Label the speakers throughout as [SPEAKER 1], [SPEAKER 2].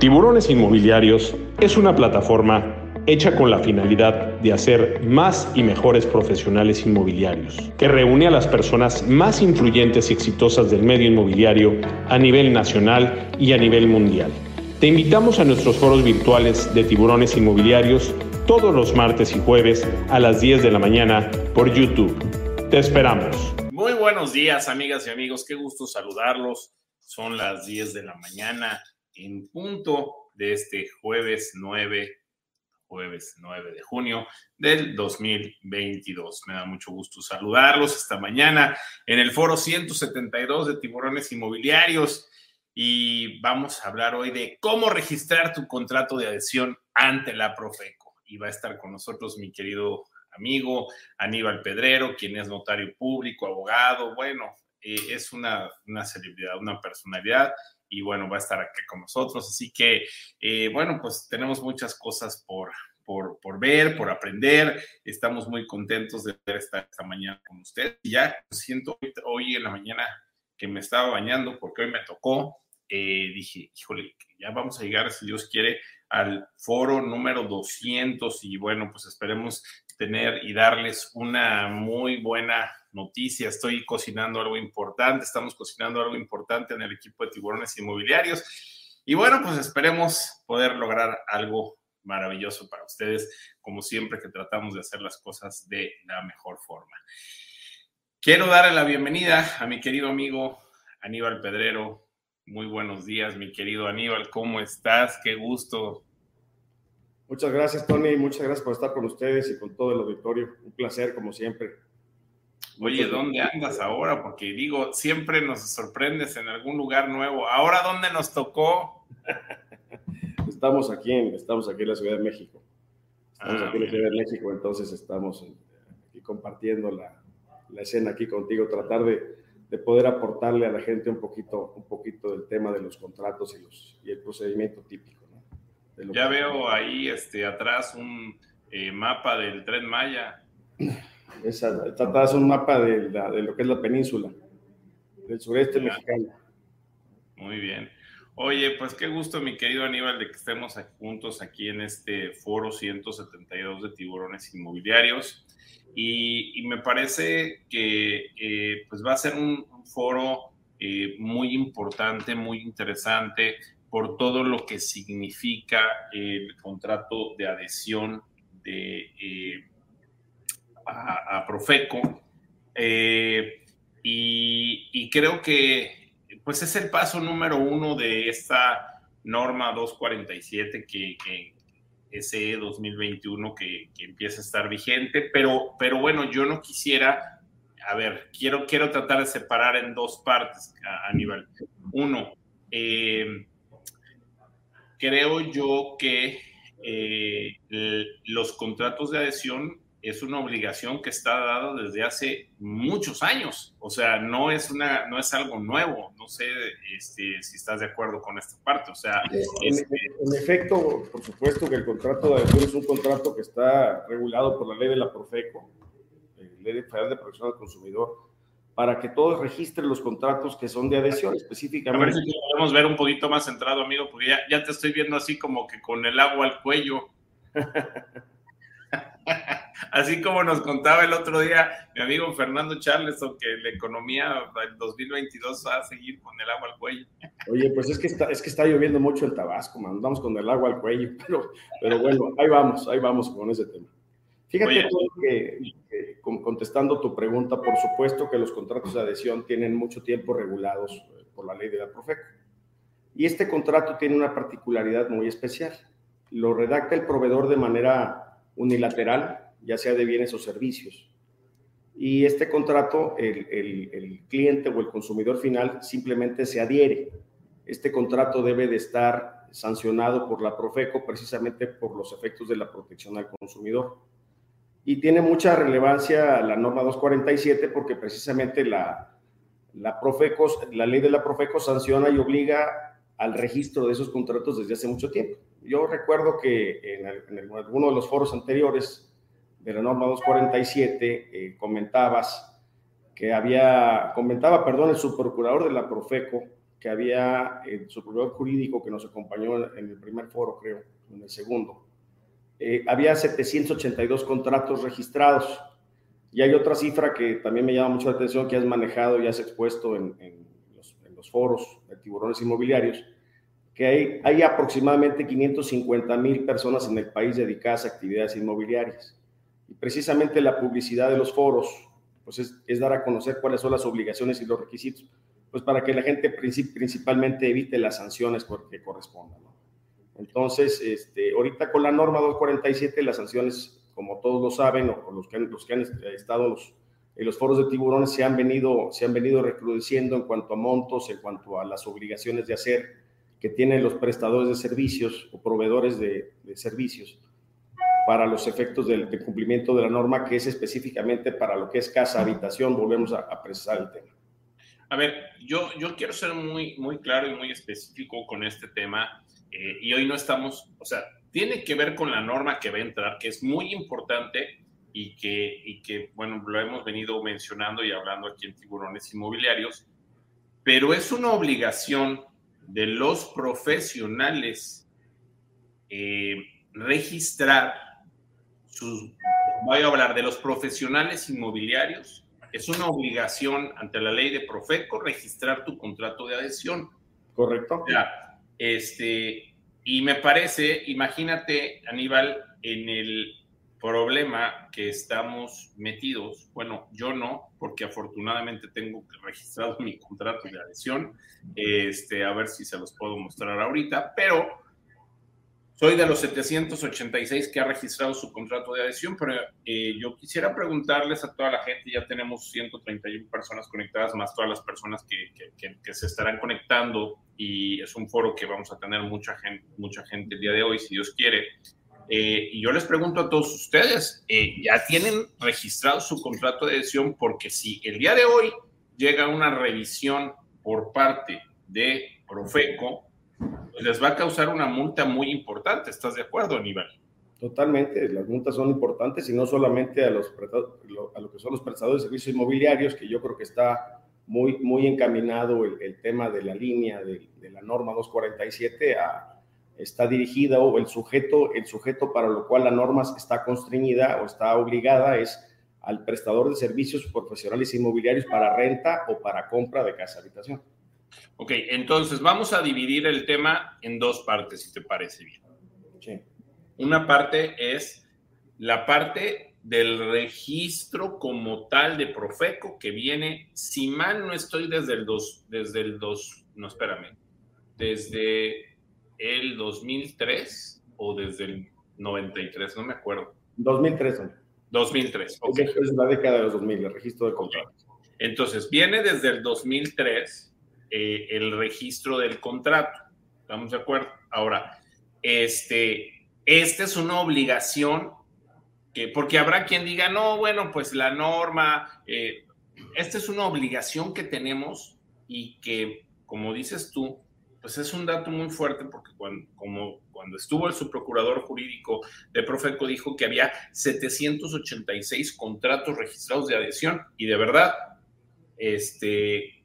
[SPEAKER 1] Tiburones Inmobiliarios es una plataforma hecha con la finalidad de hacer más y mejores profesionales inmobiliarios, que reúne a las personas más influyentes y exitosas del medio inmobiliario a nivel nacional y a nivel mundial. Te invitamos a nuestros foros virtuales de tiburones inmobiliarios todos los martes y jueves a las 10 de la mañana por YouTube. Te esperamos.
[SPEAKER 2] Muy buenos días, amigas y amigos. Qué gusto saludarlos. Son las 10 de la mañana en punto de este jueves 9 jueves 9 de junio del 2022. Me da mucho gusto saludarlos esta mañana en el foro 172 de tiburones inmobiliarios y vamos a hablar hoy de cómo registrar tu contrato de adhesión ante la Profeco. Y va a estar con nosotros mi querido amigo Aníbal Pedrero, quien es notario público, abogado, bueno, eh, es una, una celebridad, una personalidad y bueno, va a estar aquí con nosotros. Así que, eh, bueno, pues tenemos muchas cosas por, por, por, ver, por aprender. Estamos muy contentos de ver esta, mañana con ustedes. Ya siento hoy, en la mañana que me estaba bañando porque hoy me tocó. Eh, dije, híjole, ya vamos a llegar, si Dios quiere, al foro número 200 y bueno, pues esperemos tener y darles una muy buena noticia. Estoy cocinando algo importante, estamos cocinando algo importante en el equipo de tiburones inmobiliarios. Y bueno, pues esperemos poder lograr algo maravilloso para ustedes, como siempre que tratamos de hacer las cosas de la mejor forma. Quiero darle la bienvenida a mi querido amigo Aníbal Pedrero. Muy buenos días, mi querido Aníbal, ¿cómo estás? Qué gusto.
[SPEAKER 3] Muchas gracias, Tony. Muchas gracias por estar con ustedes y con todo el auditorio. Un placer, como siempre.
[SPEAKER 2] Oye, ¿dónde andas ahora? Porque digo, siempre nos sorprendes en algún lugar nuevo. ¿Ahora dónde nos tocó?
[SPEAKER 3] estamos aquí en, estamos aquí en la Ciudad de México. Estamos ah, aquí en la Ciudad de México, entonces estamos aquí compartiendo la, la, escena aquí contigo, tratar de, de, poder aportarle a la gente un poquito, un poquito del tema de los contratos y, los, y el procedimiento típico.
[SPEAKER 2] ¿no? ya veo ahí este, atrás un eh, mapa del Tren Maya.
[SPEAKER 3] Esa, es un mapa de, de, lo que es la península, del sureste mexicano.
[SPEAKER 2] Muy bien. Oye, pues qué gusto, mi querido Aníbal, de que estemos juntos aquí en este foro 172 de tiburones inmobiliarios. Y, me parece que eh, pues va a ser un, foro eh, muy importante, muy interesante por todo lo que significa el contrato de adhesión de eh, a, Profeco. Eh, y, creo que pues es el paso número uno de esta norma 247 que, que ese 2021 que, que, empieza a estar vigente, pero, pero bueno, yo no quisiera, a ver, quiero, quiero tratar de separar en dos partes, a, nivel Uno, eh, creo yo que eh, los contratos de adhesión es una obligación que está dada desde hace muchos años. O sea, no es, una, no es algo nuevo. No sé este, si estás de acuerdo con esta parte. O sea,
[SPEAKER 3] en, en, efecto, por supuesto que el contrato de adhesión es un contrato que está regulado por la ley de la Profeco, la eh, Ley Federal de Protección al Consumidor, para que todos registren los contratos que son de adhesión específicamente. A ver
[SPEAKER 2] si podemos ver un poquito más centrado, amigo, porque ya, ya te estoy viendo así como que con el agua al cuello. Así como nos contaba el otro día mi amigo Fernando Charleston, que la economía del 2022 va a seguir con el agua al cuello.
[SPEAKER 3] Oye, pues es que está, es que está lloviendo mucho en Tabasco, man. andamos con el agua al cuello, pero, pero bueno, ahí vamos, ahí vamos con ese tema. Fíjate que, contestando tu pregunta, por supuesto que los contratos de adhesión tienen mucho tiempo regulados eh, por la ley de la Profeco. Y este contrato tiene una particularidad muy especial. Lo redacta el proveedor de manera unilateral, ya sea de bienes o servicios. Y este contrato, el, cliente o el consumidor final simplemente se adhiere. Este contrato debe de estar sancionado por la Profeco precisamente por los efectos de la protección al consumidor. Y tiene mucha relevancia la norma 247 porque precisamente la, la, Profeco, la ley de la Profeco sanciona y obliga al registro de esos contratos desde hace mucho tiempo. Yo recuerdo que en, en alguno de los foros anteriores de la norma 247 eh, comentabas que había, comentaba, perdón, el subprocurador de la Profeco que había el supervisor jurídico que nos acompañó en el primer foro, creo, en el segundo. Eh, había 782 contratos registrados. Y hay otra cifra que también me llama mucho la atención, que has manejado y has expuesto en, los, en los, foros de tiburones inmobiliarios, que hay, hay aproximadamente 550 mil personas en el país dedicadas a actividades inmobiliarias. Y precisamente la publicidad de los foros pues es, dar a conocer cuáles son las obligaciones y los requisitos pues para que la gente principalmente evite las sanciones que correspondan. Entonces, este, ahorita con la norma 247, las sanciones, como todos lo saben, o los que los que han estado en los foros de tiburones, se han, venido, se han venido recrudeciendo en cuanto a montos, en cuanto a las obligaciones de hacer que tienen los prestadores de servicios o proveedores de, servicios para los efectos del, cumplimiento de la norma, que es específicamente para lo que es casa, habitación, volvemos a, a precisar el tema.
[SPEAKER 2] A ver, yo, yo quiero ser muy, muy claro y muy específico con este tema. Eh, y hoy no estamos, o sea, tiene que ver con la norma que va a entrar, que es muy importante y que, y que, bueno, lo hemos venido mencionando y hablando aquí en Tiburones Inmobiliarios, pero es una obligación de los profesionales eh, registrar sus, voy a hablar de los profesionales inmobiliarios es una obligación ante la ley de Profeco registrar tu contrato de adhesión.
[SPEAKER 3] Correcto.
[SPEAKER 2] este, y me parece, imagínate, Aníbal, en el problema que estamos metidos, bueno, yo no, porque afortunadamente tengo registrado mi contrato de adhesión, este, a ver si se los puedo mostrar ahorita, pero soy de los 786 que ha registrado su contrato de adhesión, pero eh, yo quisiera preguntarles a toda la gente, ya tenemos 131 personas conectadas, más todas las personas que, que, se estarán conectando y es un foro que vamos a tener mucha gente, mucha gente el día de hoy, si Dios quiere. Eh, y yo les pregunto a todos ustedes, eh, ¿ya tienen registrado su contrato de adhesión? Porque si el día de hoy llega una revisión por parte de Profeco, les va a causar una multa muy importante. ¿Estás de acuerdo, Aníbal?
[SPEAKER 3] Totalmente, las multas son importantes y no solamente a, los, a lo que son los prestadores de servicios inmobiliarios, que yo creo que está muy, muy encaminado el, tema de la línea de, la norma 247 a, está dirigida o el sujeto, el sujeto para lo cual la norma está constreñida o está obligada es al prestador de servicios profesionales inmobiliarios para renta o para compra de casa habitación.
[SPEAKER 2] Ok, entonces vamos a dividir el tema en dos partes, si te parece bien. Sí. Una parte es la parte del registro como tal de Profeco que viene, si mal no estoy desde el 2, desde el 2, no espérame, desde el 2003 o desde el 93, no me acuerdo.
[SPEAKER 3] 2003.
[SPEAKER 2] 2003.
[SPEAKER 3] Okay. Es la década de los 2000, el registro de contrato.
[SPEAKER 2] Entonces, viene desde el 2003 eh, el registro del contrato. ¿Estamos de acuerdo? Ahora, este, esta es una obligación que, porque habrá quien diga, no, bueno, pues la norma, eh, esta es una obligación que tenemos y que, como dices tú, pues es un dato muy fuerte porque cuando, como cuando estuvo el subprocurador jurídico de Profeco dijo que había 786 contratos registrados de adhesión y de verdad, este,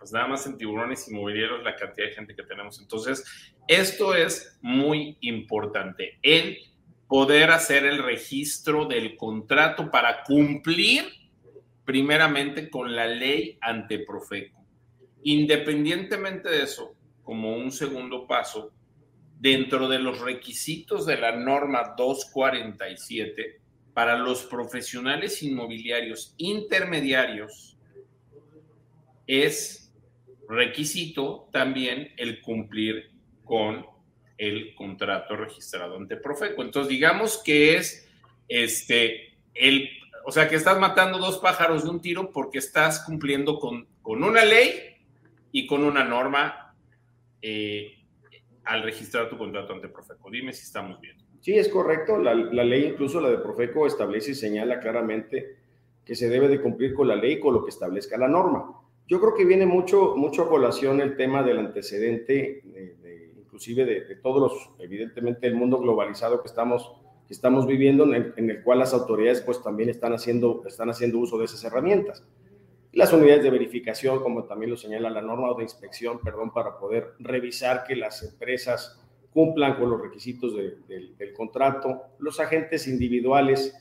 [SPEAKER 2] pues nada más en tiburones inmobiliarios la cantidad de gente que tenemos. Entonces, esto es muy importante, el poder hacer el registro del contrato para cumplir primeramente con la ley ante Profeco. Independientemente de eso, como un segundo paso, dentro de los requisitos de la norma 247, para los profesionales inmobiliarios intermediarios, es requisito también el cumplir con el contrato registrado ante Profeco. Entonces, digamos que es este, el, o sea, que estás matando dos pájaros de un tiro porque estás cumpliendo con, con una ley y con una norma eh, al registrar tu contrato ante Profeco. Dime si estamos bien.
[SPEAKER 3] Sí, es correcto. La, la, ley, incluso la de Profeco, establece y señala claramente que se debe de cumplir con la ley con lo que establezca la norma. Yo creo que viene mucho, mucho a colación el tema del antecedente, inclusive de, todos los, evidentemente, el mundo globalizado que estamos, que estamos viviendo, en el, cual las autoridades pues también están haciendo, están haciendo uso de esas herramientas. las unidades de verificación, como también lo señala la norma de inspección, perdón, para poder revisar que las empresas cumplan con los requisitos del contrato, los agentes individuales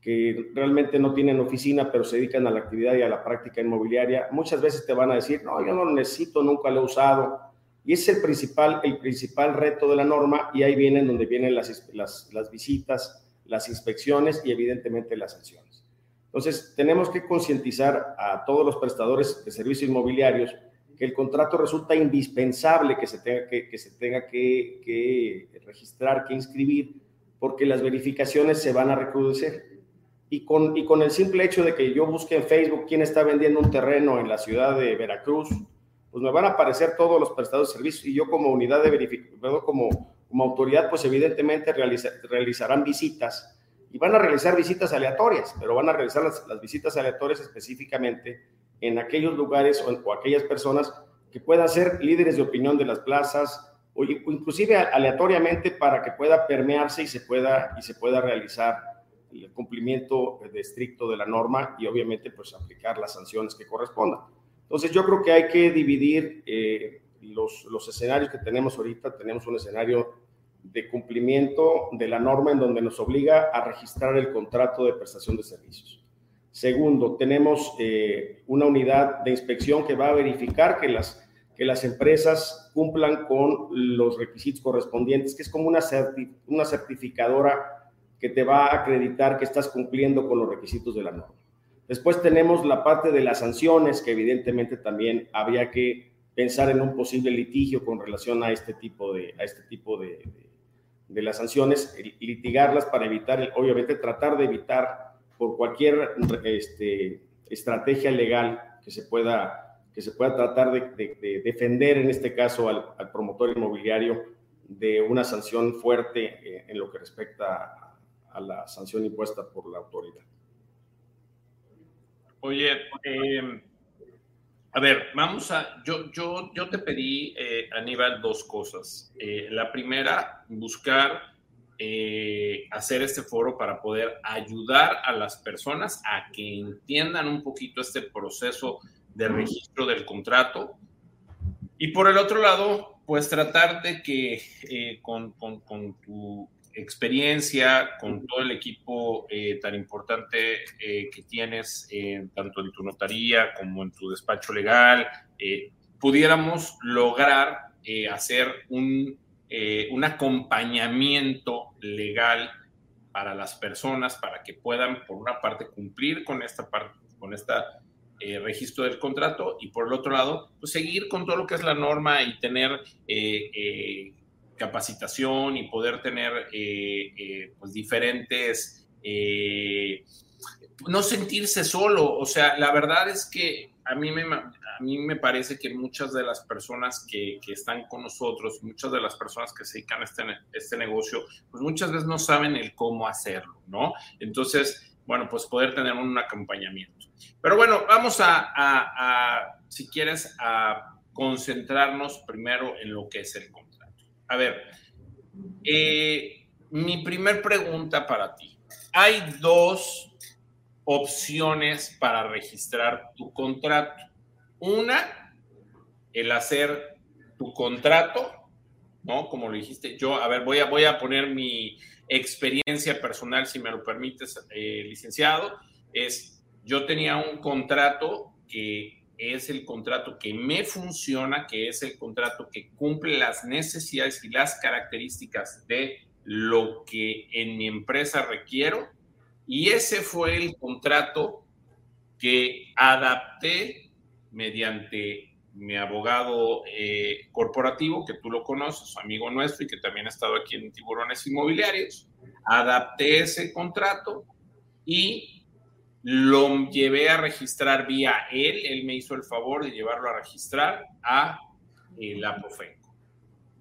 [SPEAKER 3] que realmente no tienen oficina, pero se dedican a la actividad y a la práctica inmobiliaria, muchas veces te van a decir, no, yo no lo necesito, nunca lo he usado. Y es el principal, el principal reto de la norma y ahí vienen donde vienen las, las, las visitas, las inspecciones y evidentemente las sanciones. Entonces, tenemos que concientizar a todos los prestadores de servicios inmobiliarios que el contrato resulta indispensable que se tenga que, que se tenga que, que registrar, que inscribir, porque las verificaciones se van a recrudecer y con, y con el simple hecho de que yo busque en Facebook quién está vendiendo un terreno en la ciudad de Veracruz, pues me van a aparecer todos los prestadores de servicios y yo como unidad de verificación, como, como autoridad, pues evidentemente realizarán visitas y van a realizar visitas aleatorias, pero van a realizar las, las visitas aleatorias específicamente en aquellos lugares o, o, aquellas personas que puedan ser líderes de opinión de las plazas o inclusive aleatoriamente para que pueda permearse y se pueda, y se pueda realizar el cumplimiento estricto de la norma y obviamente pues aplicar las sanciones que correspondan. Entonces yo creo que hay que dividir eh, los, los escenarios que tenemos ahorita. Tenemos un escenario de cumplimiento de la norma en donde nos obliga a registrar el contrato de prestación de servicios. Segundo, tenemos eh, una unidad de inspección que va a verificar que las, que las empresas cumplan con los requisitos correspondientes, que es como una, una certificadora que te va a acreditar que estás cumpliendo con los requisitos de la norma. Después tenemos la parte de las sanciones, que evidentemente también habría que pensar en un posible litigio con relación a este tipo de, a este tipo de, de, las sanciones, litigarlas para evitar, obviamente tratar de evitar por cualquier este, estrategia legal que se pueda, que se pueda tratar de, de defender, en este caso, al, al, promotor inmobiliario de una sanción fuerte eh, en lo que respecta a a la sanción impuesta por la autoridad.
[SPEAKER 2] Oye, eh, a ver, vamos a, yo, yo, yo te pedí, eh, Aníbal, dos cosas. Eh, la primera, buscar eh, hacer este foro para poder ayudar a las personas a que entiendan un poquito este proceso de registro del contrato. Y por el otro lado, pues tratar de que eh, con, con, con, tu experiencia, con todo el equipo eh, tan importante eh, que tienes, eh, tanto en tu notaría como en tu despacho legal, eh, pudiéramos lograr hacer un, un, acompañamiento legal para las personas, para que puedan, por una parte, cumplir con esta parte, con esta registro del contrato y por el otro lado, pues seguir con todo lo que es la norma y tener capacitación y poder tener eh, eh, pues diferentes, eh, no sentirse solo. O sea, la verdad es que a mí me, a mí me parece que muchas de las personas que, están con nosotros, muchas de las personas que se dedican a este, este negocio, pues muchas veces no saben el cómo hacerlo, ¿no? Entonces, bueno, pues poder tener un acompañamiento. Pero bueno, vamos a, a, si quieres, a concentrarnos primero en lo que es el a ver, eh, mi primer pregunta para ti. Hay dos opciones para registrar tu contrato. Una, el hacer tu contrato, ¿no? Como lo dijiste, yo, a ver, voy a, voy a poner mi experiencia personal, si me lo permites, eh, licenciado, es, yo tenía un contrato que es el contrato que me funciona, que es el contrato que cumple las necesidades y las características de lo que en mi empresa requiero. Y ese fue el contrato que adapté mediante mi abogado eh, corporativo, que tú lo conoces, amigo nuestro y que también ha estado aquí en Tiburones Inmobiliarios. Adapté ese contrato y lo llevé a registrar vía él, él me hizo el favor de llevarlo a registrar a la Profenco.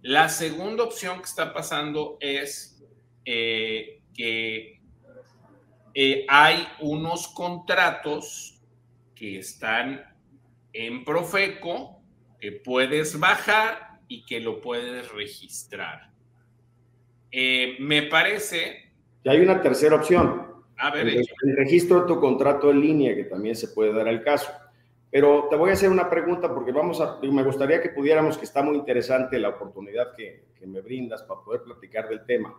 [SPEAKER 2] La segunda opción que está pasando es eh, que eh, hay unos contratos que están en Profeco que puedes bajar y que lo puedes registrar. Eh, me parece...
[SPEAKER 3] Y hay una tercera opción
[SPEAKER 2] a ver,
[SPEAKER 3] el, el, registro de tu contrato en línea, que también se puede dar el caso. Pero te voy a hacer una pregunta porque vamos a, me gustaría que pudiéramos, que está muy interesante la oportunidad que, que me brindas para poder platicar del tema,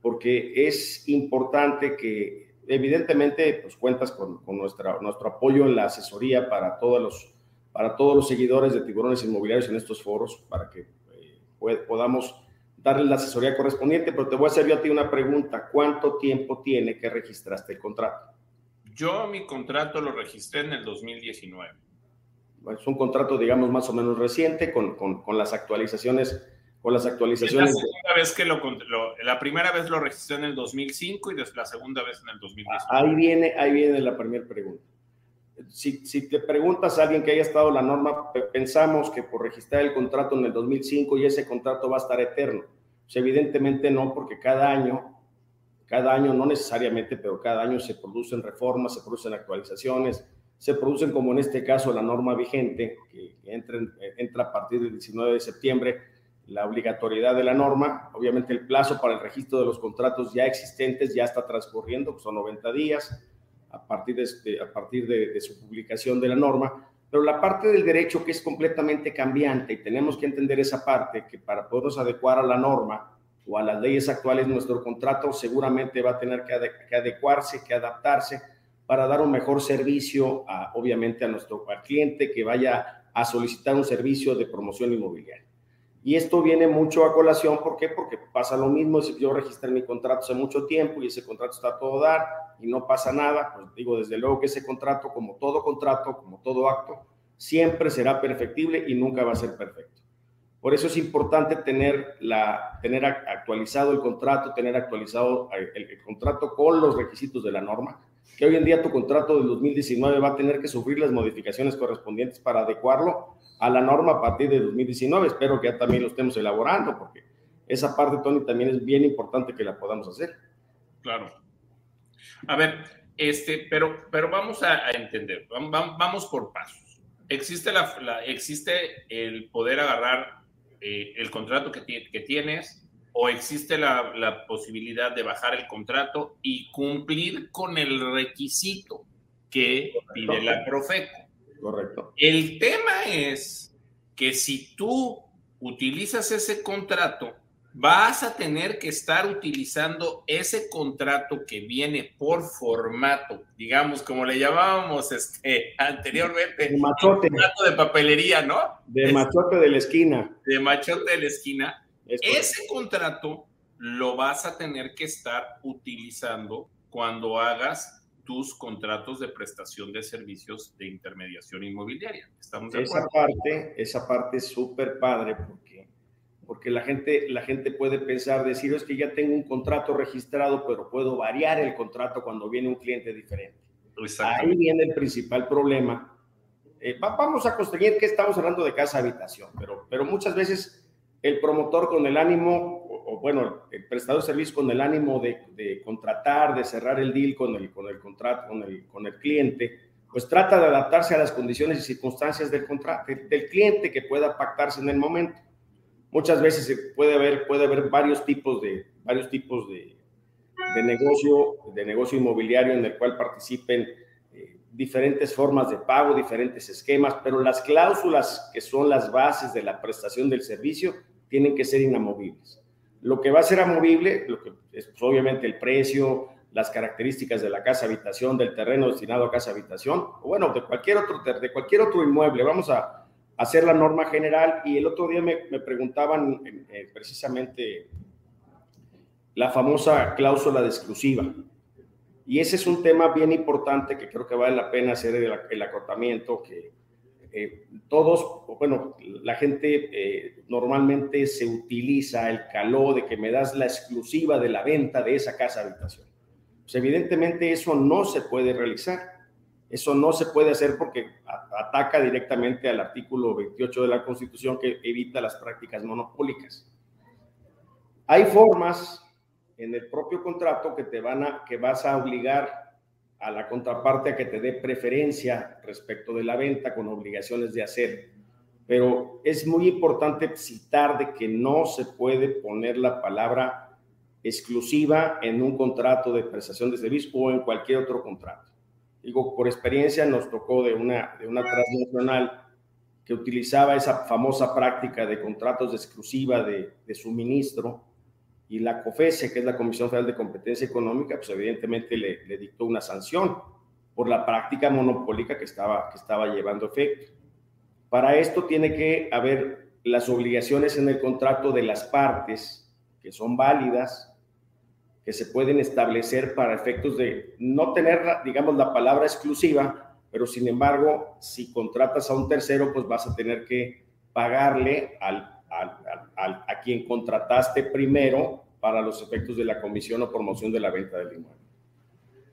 [SPEAKER 3] porque es importante que evidentemente pues cuentas con, con nuestra, nuestro apoyo en la asesoría para todos los, para todos los seguidores de tiburones inmobiliarios en estos foros, para que eh, podamos darle la asesoría correspondiente, pero te voy a hacer yo a ti una pregunta. ¿Cuánto tiempo tiene que registraste el contrato?
[SPEAKER 2] Yo mi contrato lo registré en el 2019.
[SPEAKER 3] es un contrato, digamos, más o menos reciente, con, con, las actualizaciones. Con las actualizaciones.
[SPEAKER 2] la, segunda vez que lo, la primera vez lo registré en el 2005 y después la segunda vez en el 2019.
[SPEAKER 3] Ahí viene, ahí viene la primera pregunta. Si, si, te preguntas a alguien que haya estado la norma, pensamos que por registrar el contrato en el 2005 y ese contrato va a estar eterno. Pues evidentemente no, porque cada año cada año, no necesariamente, pero cada año se producen reformas, se producen actualizaciones, se producen como en este caso la norma vigente, que entra, entra a partir del 19 de septiembre, la obligatoriedad de la norma. Obviamente el plazo para el registro de los contratos ya existentes ya está transcurriendo, son 90 días a partir, de, este, a partir de, de su publicación de la norma. Pero la parte del derecho que es completamente cambiante y tenemos que entender esa parte, que para podernos adecuar a la norma, o a las leyes actuales, nuestro contrato seguramente va a tener que, adecuarse, que adaptarse para dar un mejor servicio, obviamente, a nuestro cliente que vaya a solicitar un servicio de promoción inmobiliaria. Y esto viene mucho a colación, ¿por qué? Porque pasa lo mismo si yo registré mi contrato hace mucho tiempo y ese contrato está a todo dar y no pasa nada, pues digo, desde luego que ese contrato, como todo contrato, como todo acto, siempre será perfectible y nunca va a ser perfecto. Por eso es importante tener, la, tener actualizado el contrato, tener actualizado el, contrato con los requisitos de la norma, que hoy en día tu contrato del 2019 va a tener que sufrir las modificaciones correspondientes para adecuarlo a la norma a partir de 2019. Espero que ya también lo estemos elaborando, porque esa parte, Tony, también es bien importante que la podamos hacer.
[SPEAKER 2] Claro. A ver, este, pero, pero vamos a, entender, vamos, por pasos. Existe, la, existe el poder agarrar eh, el contrato que, que, tienes o existe la, posibilidad de bajar el contrato y cumplir con el requisito que pide la Profeco.
[SPEAKER 3] Correcto.
[SPEAKER 2] El tema es que si tú utilizas ese contrato, vas a tener que estar utilizando ese contrato que viene por formato, digamos, como le llamábamos este, anteriormente,
[SPEAKER 3] de machote.
[SPEAKER 2] contrato de papelería, ¿no?
[SPEAKER 3] De machote de la esquina.
[SPEAKER 2] De machote de la esquina. Ese contrato lo vas a tener que estar utilizando cuando hagas tus contratos de prestación de servicios de intermediación inmobiliaria.
[SPEAKER 3] ¿Estamos de acuerdo? Esa parte, esa parte es súper padre porque porque la gente, la gente puede pensar, decir, es que ya tengo un contrato registrado, pero puedo variar el contrato cuando viene un cliente diferente. Ahí viene el principal problema. Eh, vamos a construir que estamos hablando de casa habitación, pero, pero muchas veces el promotor con el ánimo, o, bueno, el prestador de servicio con el ánimo de, de, contratar, de cerrar el deal con el, con el contrato, con el, con el cliente, pues trata de adaptarse a las condiciones y circunstancias del, contrato, del cliente que pueda pactarse en el momento. Muchas veces puede haber, puede haber varios tipos de, varios tipos de, de negocio, de negocio inmobiliario en el cual participen eh, diferentes formas de pago, diferentes esquemas, pero las cláusulas que son las bases de la prestación del servicio tienen que ser inamovibles. Lo que va a ser amovible, lo que es pues, obviamente el precio, las características de la casa habitación, del terreno destinado a casa habitación, o bueno, de cualquier otro, de cualquier otro inmueble. Vamos a, hacer la norma general y el otro día me, preguntaban eh, precisamente la famosa cláusula de exclusiva. Y ese es un tema bien importante que creo que vale la pena hacer el, el acotamiento, que eh, todos, bueno, la gente eh, normalmente se utiliza el calor de que me das la exclusiva de la venta de esa casa habitación. Pues evidentemente eso no se puede realizar. Eso no se puede hacer porque ataca directamente al artículo 28 de la Constitución que evita las prácticas monopólicas. Hay formas en el propio contrato que te van a que vas a obligar a la contraparte a que te dé preferencia respecto de la venta con obligaciones de hacer. Pero es muy importante citar de que no se puede poner la palabra exclusiva en un contrato de prestación de servicio o en cualquier otro contrato digo, por experiencia nos tocó de una, de una transnacional que utilizaba esa famosa práctica de contratos de exclusiva de, de suministro y la COFESE, que es la Comisión Federal de Competencia Económica, pues evidentemente le, le, dictó una sanción por la práctica monopólica que estaba, que estaba llevando efecto. Para esto tiene que haber las obligaciones en el contrato de las partes que son válidas, que se pueden establecer para efectos de no tener, digamos, la palabra exclusiva, pero sin embargo, si contratas a un tercero, pues vas a tener que pagarle al, al, a quien contrataste primero para los efectos de la comisión o promoción de la venta del inmueble.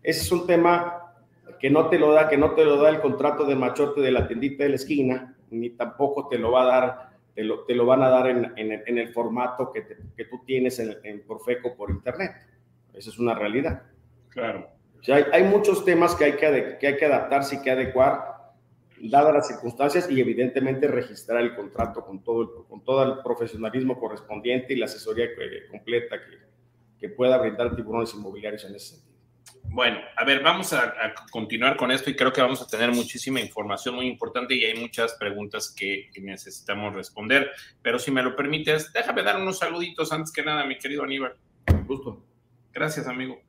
[SPEAKER 3] Ese es un tema que no te lo da, que no te lo da el contrato de machote de la tiendita de la esquina, ni tampoco te lo va a dar, te lo, te lo van a dar en, en, el formato que, que tú tienes en, en Profeco por internet. Esa es una realidad.
[SPEAKER 2] Claro.
[SPEAKER 3] O sea, hay, hay, muchos temas que hay que, que hay que adaptarse y que adecuar, dadas las circunstancias, y evidentemente registrar el contrato con todo el, con todo el profesionalismo correspondiente y la asesoría completa que, que pueda brindar tiburones inmobiliarios en ese sentido.
[SPEAKER 2] Bueno, a ver, vamos a, a, continuar con esto y creo que vamos a tener muchísima información muy importante y hay muchas preguntas que, que, necesitamos responder. Pero si me lo permites, déjame dar unos saluditos antes que nada, mi querido Aníbal.
[SPEAKER 3] Justo.
[SPEAKER 2] Gracias, amigo.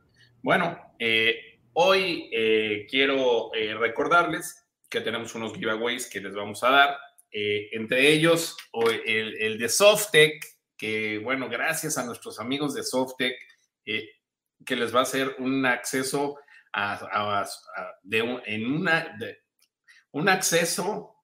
[SPEAKER 2] Bueno, eh, hoy eh, quiero eh, recordarles que tenemos unos giveaways que les vamos a dar. Eh, entre ellos, el, de Softec, que bueno, gracias a nuestros amigos de Softec, eh, que les va a hacer un acceso a, en una, un acceso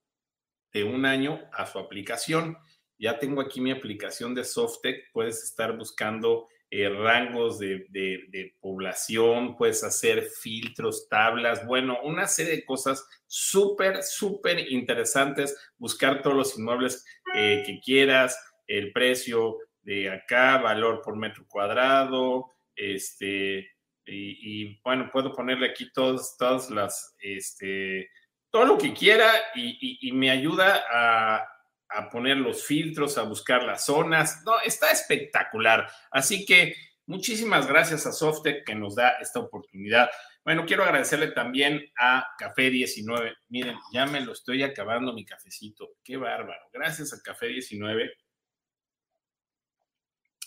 [SPEAKER 2] de un año a su aplicación. Ya tengo aquí mi aplicación de Softec, puedes estar buscando eh, rangos de, población, puedes hacer filtros, tablas, bueno, una serie de cosas súper, súper interesantes, buscar todos los inmuebles eh, que quieras, el precio de acá, valor por metro cuadrado, este, y, bueno, puedo ponerle aquí todos, todas las, este, todo lo que quiera y, y me ayuda a, a poner los filtros, a buscar las zonas. No, está espectacular. Así que muchísimas gracias a Softec que nos da esta oportunidad. Bueno, quiero agradecerle también a Café 19. Miren, ya me lo estoy acabando mi cafecito. Qué bárbaro. Gracias a Café 19.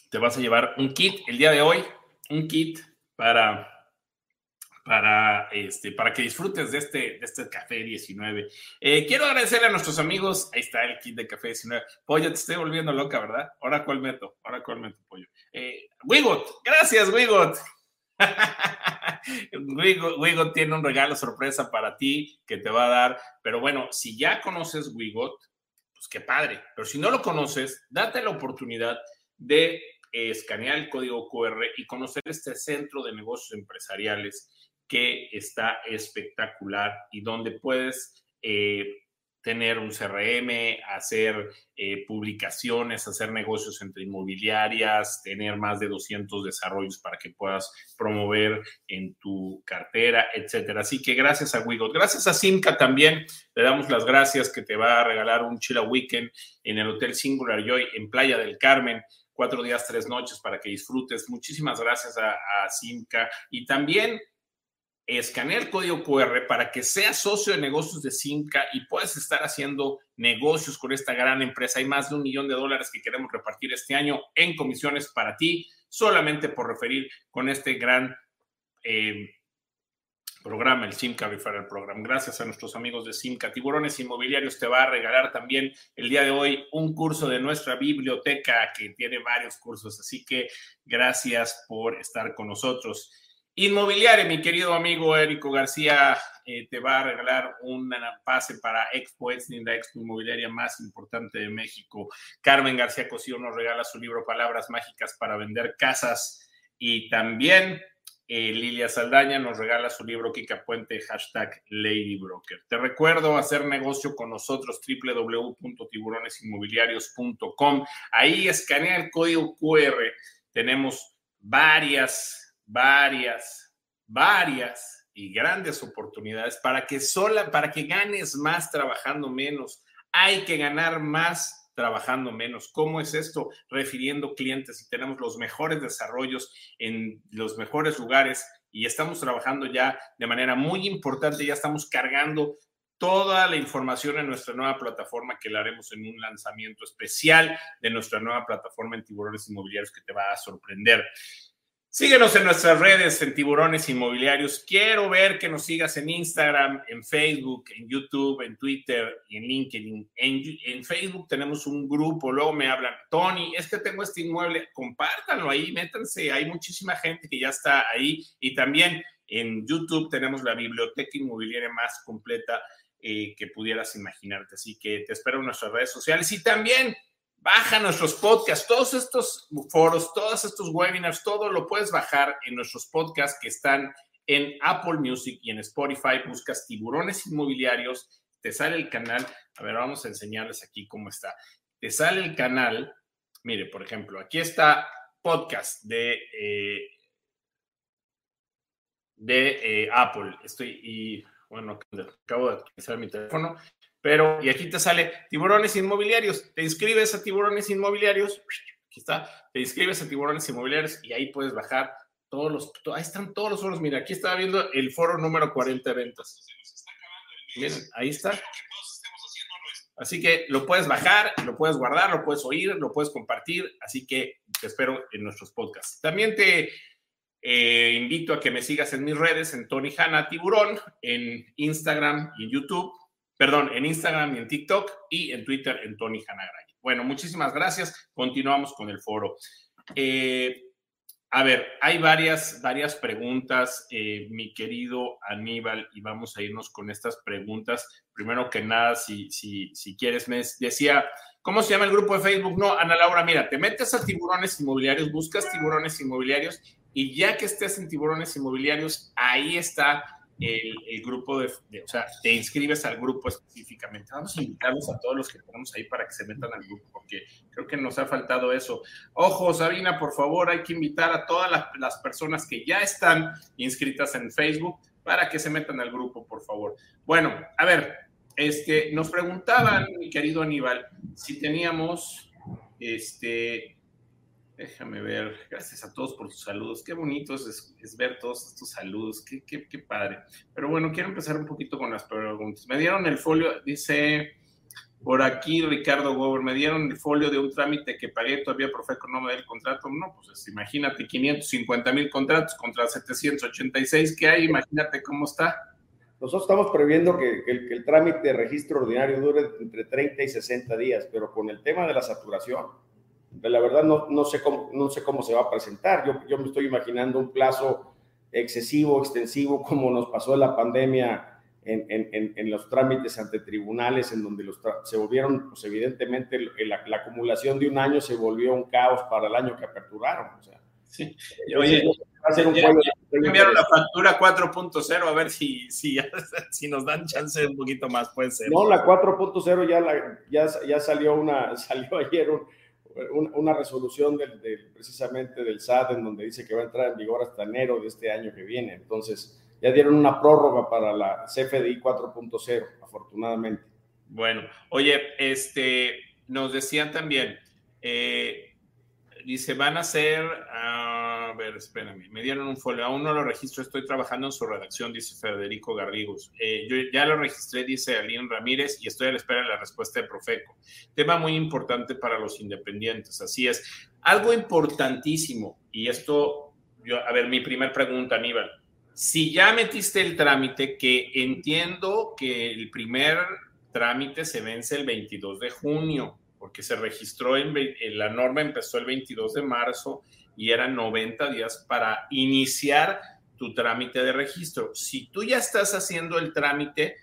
[SPEAKER 2] Te vas a llevar un kit el día de hoy, un kit para para, este, para que disfrutes de este, de este Café 19. Eh, quiero agradecerle a nuestros amigos. Ahí está el kit de Café 19. Pollo, te estoy volviendo loca, ¿verdad? Ahora cuál meto, ahora cuál meto, Pollo. Eh, Wigot, gracias, Wigot. Wigot. Wigot tiene un regalo sorpresa para ti que te va a dar. Pero bueno, si ya conoces Wigot, pues qué padre. Pero si no lo conoces, date la oportunidad de escanear el código QR y conocer este centro de negocios empresariales que está espectacular y donde puedes eh, tener un CRM, hacer eh, publicaciones, hacer negocios entre inmobiliarias, tener más de 200 desarrollos para que puedas promover en tu cartera, etcétera. Así que gracias a Wigot, gracias a Simca también, le damos las gracias que te va a regalar un Chila Weekend en el Hotel Singular Joy en Playa del Carmen cuatro días, tres noches para que disfrutes. Muchísimas gracias a, a Simca y también escanea el código QR para que seas socio de negocios de Simca y puedas estar haciendo negocios con esta gran empresa. Hay más de un millón de dólares que queremos repartir este año en comisiones para ti, solamente por referir con este gran eh, programa, el Simca Referral Program. Gracias a nuestros amigos de Simca. Tiburones Inmobiliarios te va a regalar también el día de hoy un curso de nuestra biblioteca que tiene varios cursos. Así que gracias por estar con nosotros. Inmobiliaria, mi querido amigo Érico García, eh, te va a regalar un pase para Expo Exning, la expo inmobiliaria más importante de México. Carmen García Cosío nos regala su libro Palabras Mágicas para Vender Casas. Y también eh, Lilia Saldaña nos regala su libro Kika Puente, hashtag Lady Broker. Te recuerdo hacer negocio con nosotros, www.tiburonesinmobiliarios.com. Ahí escanea el código QR. Tenemos varias varias, varias y grandes oportunidades para que sola, para que ganes más trabajando menos. Hay que ganar más trabajando menos. ¿Cómo es esto? Refiriendo clientes y tenemos los mejores desarrollos en los mejores lugares y estamos trabajando ya de manera muy importante, ya estamos cargando toda la información en nuestra nueva plataforma que la haremos en un lanzamiento especial de nuestra nueva plataforma en tiburones inmobiliarios que te va a sorprender. Síguenos en nuestras redes, en Tiburones Inmobiliarios. Quiero ver que nos sigas en Instagram, en Facebook, en YouTube, en Twitter y en LinkedIn. En, Facebook tenemos un grupo, luego me hablan, Tony, es que tengo este inmueble, compártanlo ahí, métanse, hay muchísima gente que ya está ahí. Y también en YouTube tenemos la biblioteca inmobiliaria más completa eh, que pudieras imaginarte. Así que te espero en nuestras redes sociales y también Baja nuestros podcasts, todos estos foros, todos estos webinars, todo lo puedes bajar en nuestros podcasts que están en Apple Music y en Spotify. Buscas tiburones inmobiliarios, te sale el canal. A ver, vamos a enseñarles aquí cómo está. Te sale el canal. Mire, por ejemplo, aquí está podcast de, eh, de eh, Apple. Estoy y bueno, acabo de actualizar mi teléfono pero, y aquí te sale tiburones inmobiliarios, te inscribes a tiburones inmobiliarios, aquí está, te inscribes a tiburones inmobiliarios y ahí puedes bajar todos los, ahí están todos los foros, mira, aquí estaba viendo el foro número 40 de ventas. Miren, ahí está. Así que lo puedes bajar, lo puedes guardar, lo puedes oír, lo puedes compartir. Así que te espero en nuestros podcasts. También te eh, invito a que me sigas en mis redes, en Tony Hanna Tiburón, en Instagram y en YouTube perdón, en Instagram y en TikTok y en Twitter en Tony Hanagray. Bueno, muchísimas gracias. Continuamos con el foro. Eh, a ver, hay varias, varias preguntas, eh, mi querido Aníbal, y vamos a irnos con estas preguntas. Primero que nada, si, si, si quieres, me decía, ¿cómo se llama el grupo de Facebook? No, Ana Laura, mira, te metes a tiburones inmobiliarios, buscas tiburones inmobiliarios y ya que estés en tiburones inmobiliarios, ahí está el, grupo de, o sea, te inscribes al grupo específicamente. Vamos a invitarlos a todos los que tenemos ahí para que se metan al grupo, porque creo que nos ha faltado eso. Ojo, Sabina, por favor, hay que invitar a todas las, personas que ya están inscritas en Facebook para que se metan al grupo, por favor. Bueno, a ver, este, nos preguntaban, mi querido Aníbal, si teníamos este, Déjame ver. Gracias a todos por sus saludos. Qué bonitos es, ver todos estos saludos. Qué, qué, qué, padre. Pero bueno, quiero empezar un poquito con las preguntas. Me dieron el folio, dice por aquí Ricardo Gober, me dieron el folio de un trámite que pagué, todavía Profeco no me da el contrato. No, pues imagínate 550 mil contratos contra 786 que hay. Imagínate cómo está.
[SPEAKER 3] Nosotros estamos previendo que, el, que el trámite de registro ordinario dure entre 30 y 60 días, pero con el tema de la saturación la verdad no, no, sé, cómo, no sé cómo se va a presentar. Yo, yo me estoy imaginando un plazo excesivo, extensivo, como nos pasó en la pandemia en, en, en, los trámites ante tribunales, en donde los se volvieron, pues evidentemente la, la, acumulación de un año se volvió un caos para el año que aperturaron. O sea,
[SPEAKER 2] sí. Oye, va a ser un cambiaron la factura 4.0 a ver si, si, si, nos dan chance un poquito más, puede ser.
[SPEAKER 3] No, la 4.0 ya, ya, ya salió, una, salió ayer un, una resolución del, precisamente del SAT en donde dice que va a entrar en vigor hasta enero de este año que viene. Entonces, ya dieron una prórroga para la CFDI 4.0, afortunadamente.
[SPEAKER 2] Bueno, oye, este, nos decían también, eh, dice, van a ser, a ver, espérame, me dieron un folio, aún no lo registro, estoy trabajando en su redacción, dice Federico Garrigos. Eh, yo ya lo registré, dice Aline Ramírez, y estoy a la espera de la respuesta de Profeco. Tema muy importante para los independientes, así es. Algo importantísimo, y esto, yo, a ver, mi primer pregunta, Aníbal. Si ya metiste el trámite, que entiendo que el primer trámite se vence el 22 de junio, porque se registró en, la norma empezó el 22 de marzo y eran 90 días para iniciar tu trámite de registro. Si tú ya estás haciendo el trámite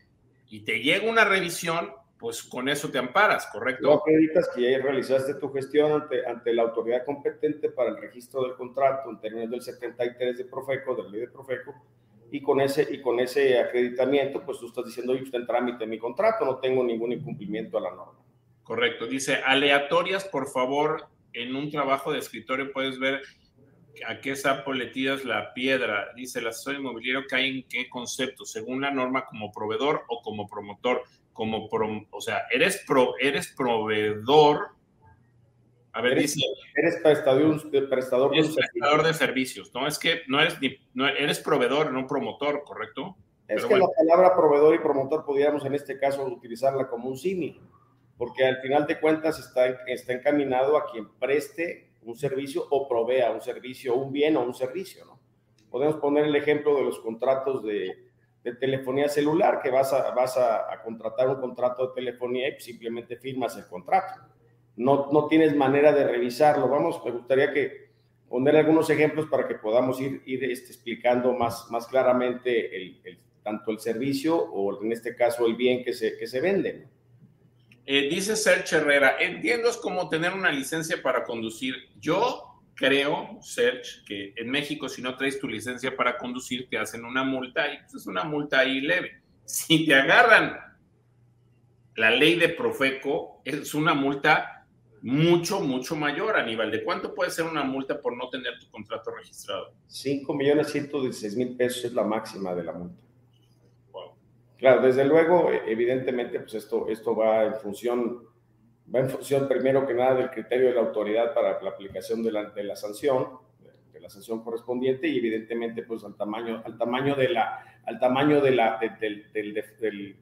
[SPEAKER 2] y te llega una revisión, pues con eso te amparas, ¿correcto?
[SPEAKER 3] No acreditas que ya realizaste tu gestión ante, ante la autoridad competente para el registro del contrato en términos del 73 de Profeco, del ley de Profeco, y con ese, y con ese acreditamiento, pues tú estás diciendo, oye, usted en trámite mi contrato, no tengo ningún incumplimiento a la norma.
[SPEAKER 2] Correcto. Dice, aleatorias, por favor, en un trabajo de escritorio puedes ver a qué sapo le tiras la piedra. Dice, el asesor inmobiliario cae en qué concepto, según la norma como proveedor o como promotor. Como o sea, eres, pro, eres proveedor A ver,
[SPEAKER 3] eres,
[SPEAKER 2] dice.
[SPEAKER 3] Eres prestador, prestador,
[SPEAKER 2] de, prestador de servicios, ¿no? Es que no eres, ni, no, eres proveedor, no promotor, ¿correcto?
[SPEAKER 3] Es Pero que bueno. la palabra proveedor y promotor podríamos en este caso utilizarla como un símil, porque al final de cuentas está, está encaminado a quien preste un servicio o provea un servicio, un bien o un servicio, ¿no? Podemos poner el ejemplo de los contratos de, de telefonía celular, que vas, a, vas a, a, contratar un contrato de telefonía y simplemente firmas el contrato. No, no tienes manera de revisarlo. Vamos, me gustaría que poner algunos ejemplos para que podamos ir, ir este, explicando más, más claramente el, el, tanto el servicio o en este caso el bien que se, que se vende.
[SPEAKER 2] Eh, dice Serge Herrera, entiendo es como tener una licencia para conducir. Yo creo, Serge, que en México si no traes tu licencia para conducir te hacen una multa y pues es una multa ahí leve. Si te agarran la ley de Profeco, es una multa mucho, mucho mayor, Aníbal. ¿De cuánto puede ser una multa por no tener tu contrato registrado?
[SPEAKER 3] 5 millones 116 mil pesos es la máxima de la multa. Claro, desde luego, evidentemente, pues esto, esto va en función va en función primero que nada del criterio de la autoridad para la aplicación de la, de la sanción, de la sanción correspondiente y evidentemente pues al tamaño, al tamaño de la, al tamaño de la, de, del, del, del,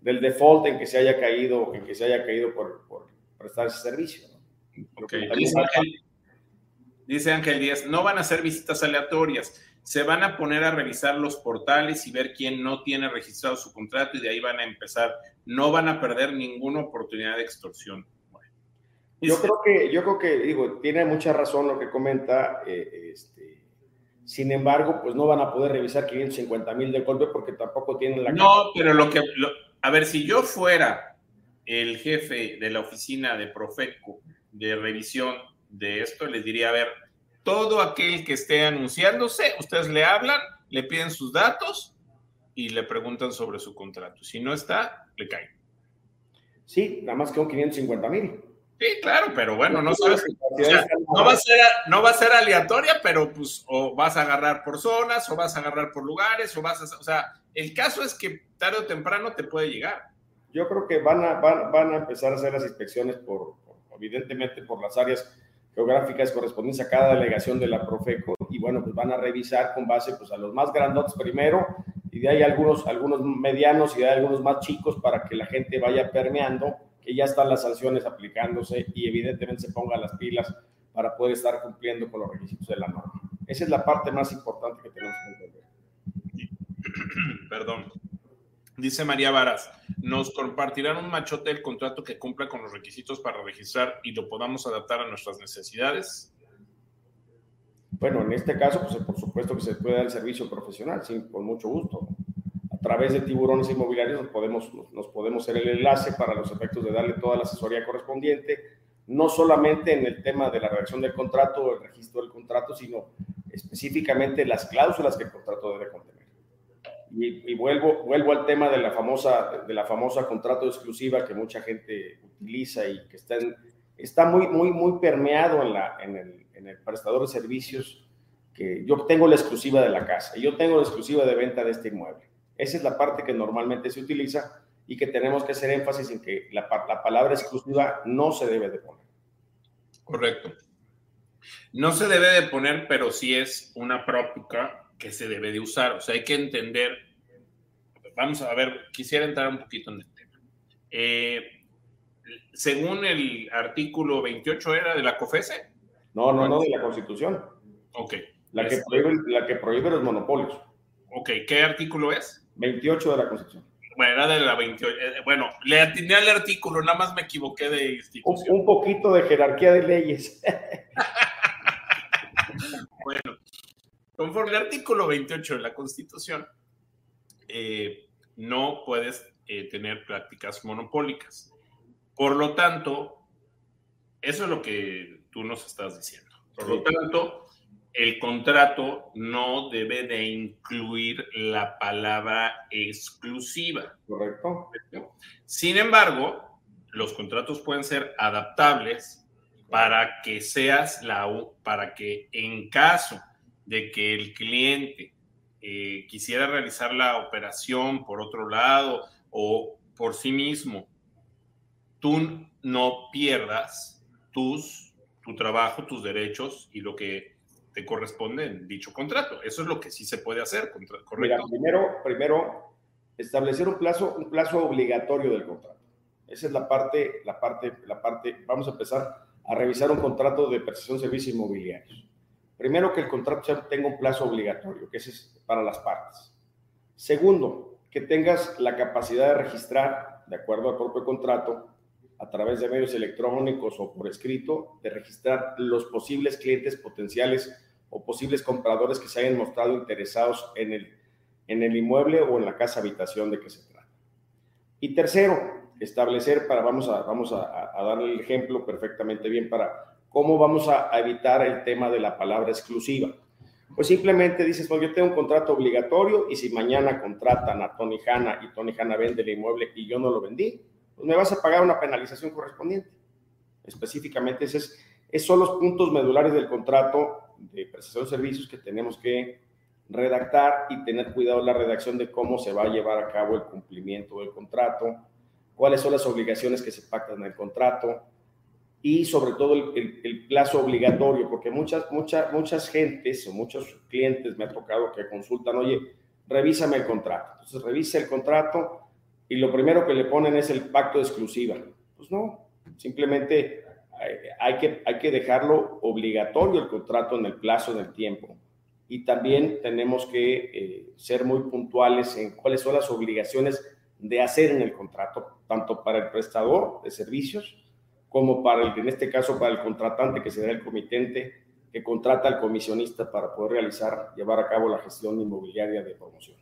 [SPEAKER 3] del, default en que se haya caído, en que se haya caído por, por prestar ese servicio.
[SPEAKER 2] ¿no? Okay. Dice, Ángel, dice Ángel Díaz, no van a hacer visitas aleatorias se van a poner a revisar los portales y ver quién no tiene registrado su contrato y de ahí van a empezar. No van a perder ninguna oportunidad de extorsión. Bueno,
[SPEAKER 3] yo creo que, yo creo que, digo, tiene mucha razón lo que comenta. Eh, este, sin embargo, pues no van a poder revisar 550 mil de golpe porque tampoco tienen la.
[SPEAKER 2] No, pero lo que. Lo, a ver, si yo fuera el jefe de la oficina de Profeco de revisión de esto, les diría, a ver, todo aquel que esté anunciándose, ustedes le hablan, le piden sus datos y le preguntan sobre su contrato. Si no está, le caen.
[SPEAKER 3] Sí, nada más que un 550 mil.
[SPEAKER 2] Sí, claro, pero bueno, no sabes. O sea, no, va a ser, no va a ser aleatoria, pero pues o vas a agarrar por zonas, o vas a agarrar por lugares, o vas a. O sea, el caso es que tarde o temprano te puede llegar.
[SPEAKER 3] Yo creo que van a, van, van a empezar a hacer las inspecciones por, por evidentemente, por las áreas geográficas correspondientes a cada delegación de la Profeco y bueno, pues van a revisar con base pues a los más grandotes primero y de ahí algunos, algunos medianos y de ahí algunos más chicos para que la gente vaya permeando que ya están las sanciones aplicándose y evidentemente se pongan las pilas para poder estar cumpliendo con los requisitos de la norma. Esa es la parte más importante que tenemos que entender.
[SPEAKER 2] Perdón. Dice María Varas, ¿nos compartirán un machote del contrato que cumpla con los requisitos para registrar y lo podamos adaptar a nuestras necesidades?
[SPEAKER 3] Bueno, en este caso, pues por supuesto que se puede dar el servicio profesional, sí, con mucho gusto. A través de tiburones inmobiliarios nos podemos, nos podemos hacer el enlace para los efectos de darle toda la asesoría correspondiente, no solamente en el tema de la redacción del contrato el registro del contrato, sino específicamente las cláusulas que el contrato debe contener. Y, y, vuelvo, vuelvo al tema de la, famosa, de la famosa contrato exclusiva que mucha gente utiliza y que está, en, está muy, muy, muy permeado en, la, en, el, en el prestador de servicios, que yo tengo la exclusiva de la casa, yo tengo la exclusiva de venta de este inmueble. Esa es la parte que normalmente se utiliza y que tenemos que hacer énfasis en que la, la palabra exclusiva no se debe de poner.
[SPEAKER 2] Correcto. No se debe de poner, pero sí es una práctica que se debe de usar. O sea, hay que entender, vamos a ver, quisiera entrar un poquito en el tema. Eh, según el artículo 28 era de la COFESE.
[SPEAKER 3] No, no, no, de la Constitución.
[SPEAKER 2] Ok.
[SPEAKER 3] La que, prohíbe, la que prohíbe los monopolios.
[SPEAKER 2] Ok, ¿qué artículo es?
[SPEAKER 3] 28 de la Constitución.
[SPEAKER 2] Bueno, era de la 28. Eh, bueno, le atiné al artículo, nada más me equivoqué de institución.
[SPEAKER 3] Un, un poquito de jerarquía de leyes.
[SPEAKER 2] bueno, Conforme al artículo 28 de la Constitución, eh, no puedes eh, tener prácticas monopólicas. Por lo tanto, eso es lo que tú nos estás diciendo. Por lo tanto, el contrato no debe de incluir la palabra exclusiva.
[SPEAKER 3] Correcto.
[SPEAKER 2] Sin embargo, los contratos pueden ser adaptables para que seas la para que en caso de que el cliente eh, quisiera realizar la operación por otro lado o por sí mismo, tú no pierdas tus tu trabajo, tus derechos y lo que te corresponde en dicho contrato. Eso es lo que sí se puede hacer,
[SPEAKER 3] ¿correcto? Mira, primero, primero establecer un plazo, un plazo obligatorio del contrato. Esa es la parte, la parte, la parte, vamos a empezar a revisar un contrato de prestación de servicios inmobiliarios. Primero, que el contrato tenga un plazo obligatorio, que ese es para las partes. Segundo, que tengas la capacidad de registrar, de acuerdo al propio contrato, a través de medios electrónicos o por escrito, de registrar los posibles clientes potenciales o posibles compradores que se hayan mostrado interesados en el, en el inmueble o en la casa habitación de que se trata. Y tercero, establecer para, vamos a, vamos a, a darle el ejemplo perfectamente bien para ¿Cómo vamos a, evitar el tema de la palabra exclusiva? Pues simplemente dices, pues yo tengo un contrato obligatorio y si mañana contratan a Tony Hanna y Tony Hanna vende el inmueble y yo no lo vendí, pues me vas a pagar una penalización correspondiente. Específicamente, esos son los puntos medulares del contrato de prestación de servicios que tenemos que redactar y tener cuidado en la redacción de cómo se va a llevar a cabo el cumplimiento del contrato, cuáles son las obligaciones que se pactan en el contrato, y sobre todo el, plazo obligatorio, porque muchas, muchas, muchas gentes o muchos clientes me ha tocado que consultan, oye, revísame el contrato. Entonces revisa el contrato y lo primero que le ponen es el pacto de exclusiva. Pues no, simplemente hay, que, hay que dejarlo obligatorio el contrato en el plazo, en el tiempo. Y también tenemos que eh, ser muy puntuales en cuáles son las obligaciones de hacer en el contrato, tanto para el prestador de servicios, como para el, en este caso, para el contratante que será el comitente que contrata al comisionista para poder realizar, llevar a cabo la gestión inmobiliaria de promoción.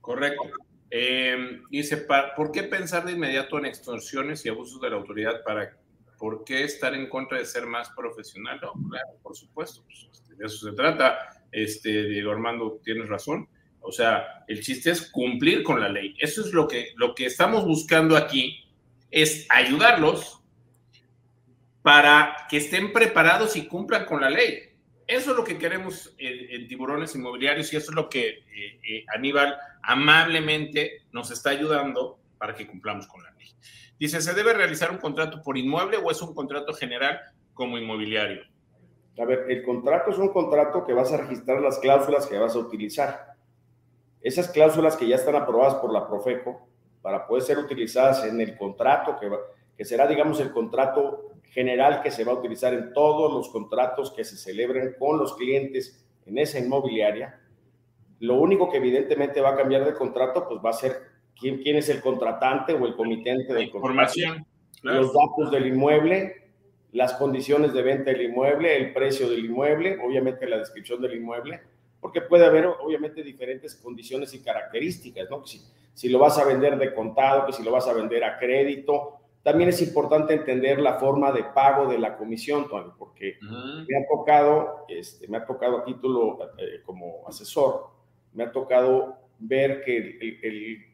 [SPEAKER 2] Correcto. Eh, dice, ¿por qué pensar de inmediato en extorsiones y abusos de la autoridad? ¿Para por qué estar en contra de ser más profesional? No, claro, por supuesto, pues, este, de eso se trata. Este, Diego Armando, tienes razón. O sea, el chiste es cumplir con la ley. Eso es lo que, lo que estamos buscando aquí, es ayudarlos para que estén preparados y cumplan con la ley. Eso es lo que queremos en, tiburones inmobiliarios y eso es lo que eh, eh, Aníbal amablemente nos está ayudando para que cumplamos con la ley. Dice, ¿se debe realizar un contrato por inmueble o es un contrato general como inmobiliario?
[SPEAKER 3] A ver, el contrato es un contrato que vas a registrar las cláusulas que vas a utilizar. Esas cláusulas que ya están aprobadas por la Profeco para poder ser utilizadas en el contrato que, que será, digamos, el contrato general que se va a utilizar en todos los contratos que se celebren con los clientes en esa inmobiliaria. Lo único que evidentemente va a cambiar de contrato, pues va a ser quién, quién es el contratante o el comitente del
[SPEAKER 2] Información.
[SPEAKER 3] Los datos del inmueble, las condiciones de venta del inmueble, el precio del inmueble, obviamente la descripción del inmueble, porque puede haber obviamente diferentes condiciones y características, ¿no? Si, si lo vas a vender de contado, que si lo vas a vender a crédito, también es importante entender la forma de pago de la comisión, Tony, porque me ha tocado, este, me ha tocado a título eh, como asesor, me ha tocado ver que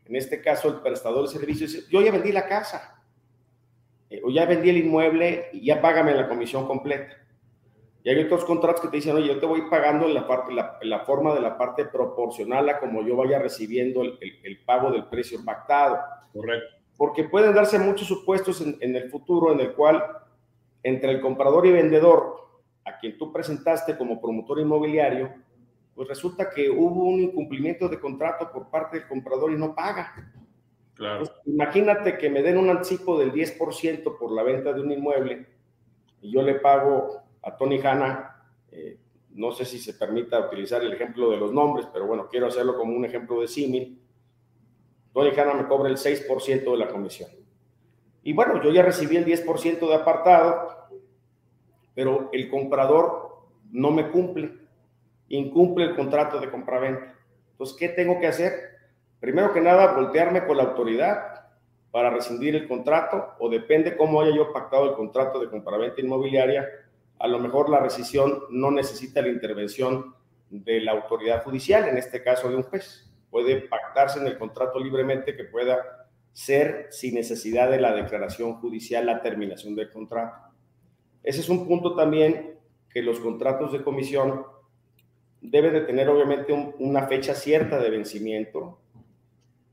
[SPEAKER 3] en este caso el prestador de servicios dice, yo ya vendí la casa, eh, o ya vendí el inmueble y ya págame la comisión completa. Y hay otros contratos que te dicen, oye, yo te voy pagando en la, parte, la, forma de la parte proporcional a como yo vaya recibiendo el, el pago del precio pactado.
[SPEAKER 2] Correcto
[SPEAKER 3] porque pueden darse muchos supuestos en, el futuro en el cual entre el comprador y vendedor, a quien tú presentaste como promotor inmobiliario, pues resulta que hubo un incumplimiento de contrato por parte del comprador y no paga.
[SPEAKER 2] Claro.
[SPEAKER 3] imagínate que me den un anticipo del 10% por la venta de un inmueble y yo le pago a Tony Hanna, eh, no sé si se permita utilizar el ejemplo de los nombres, pero bueno, quiero hacerlo como un ejemplo de símil Tony Hanna me cobra el 6% de la comisión. Y bueno, yo ya recibí el 10% de apartado, pero el comprador no me cumple, incumple el contrato de compraventa. Entonces, ¿qué tengo que hacer? Primero que nada, voltearme con la autoridad para rescindir el contrato o depende cómo haya yo pactado el contrato de compraventa inmobiliaria, a lo mejor la rescisión no necesita la intervención de la autoridad judicial, en este caso de un juez puede pactarse en el contrato libremente que pueda ser sin necesidad de la declaración judicial la terminación del contrato. Ese es un punto también que los contratos de comisión deben de tener obviamente una fecha cierta de vencimiento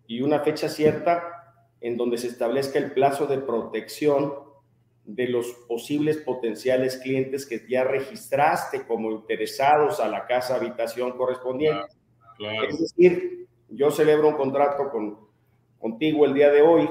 [SPEAKER 3] y una fecha cierta en donde se establezca el plazo de protección de los posibles potenciales clientes que ya registraste como interesados a la casa habitación correspondiente. Es decir, yo celebro un contrato con, contigo el día de hoy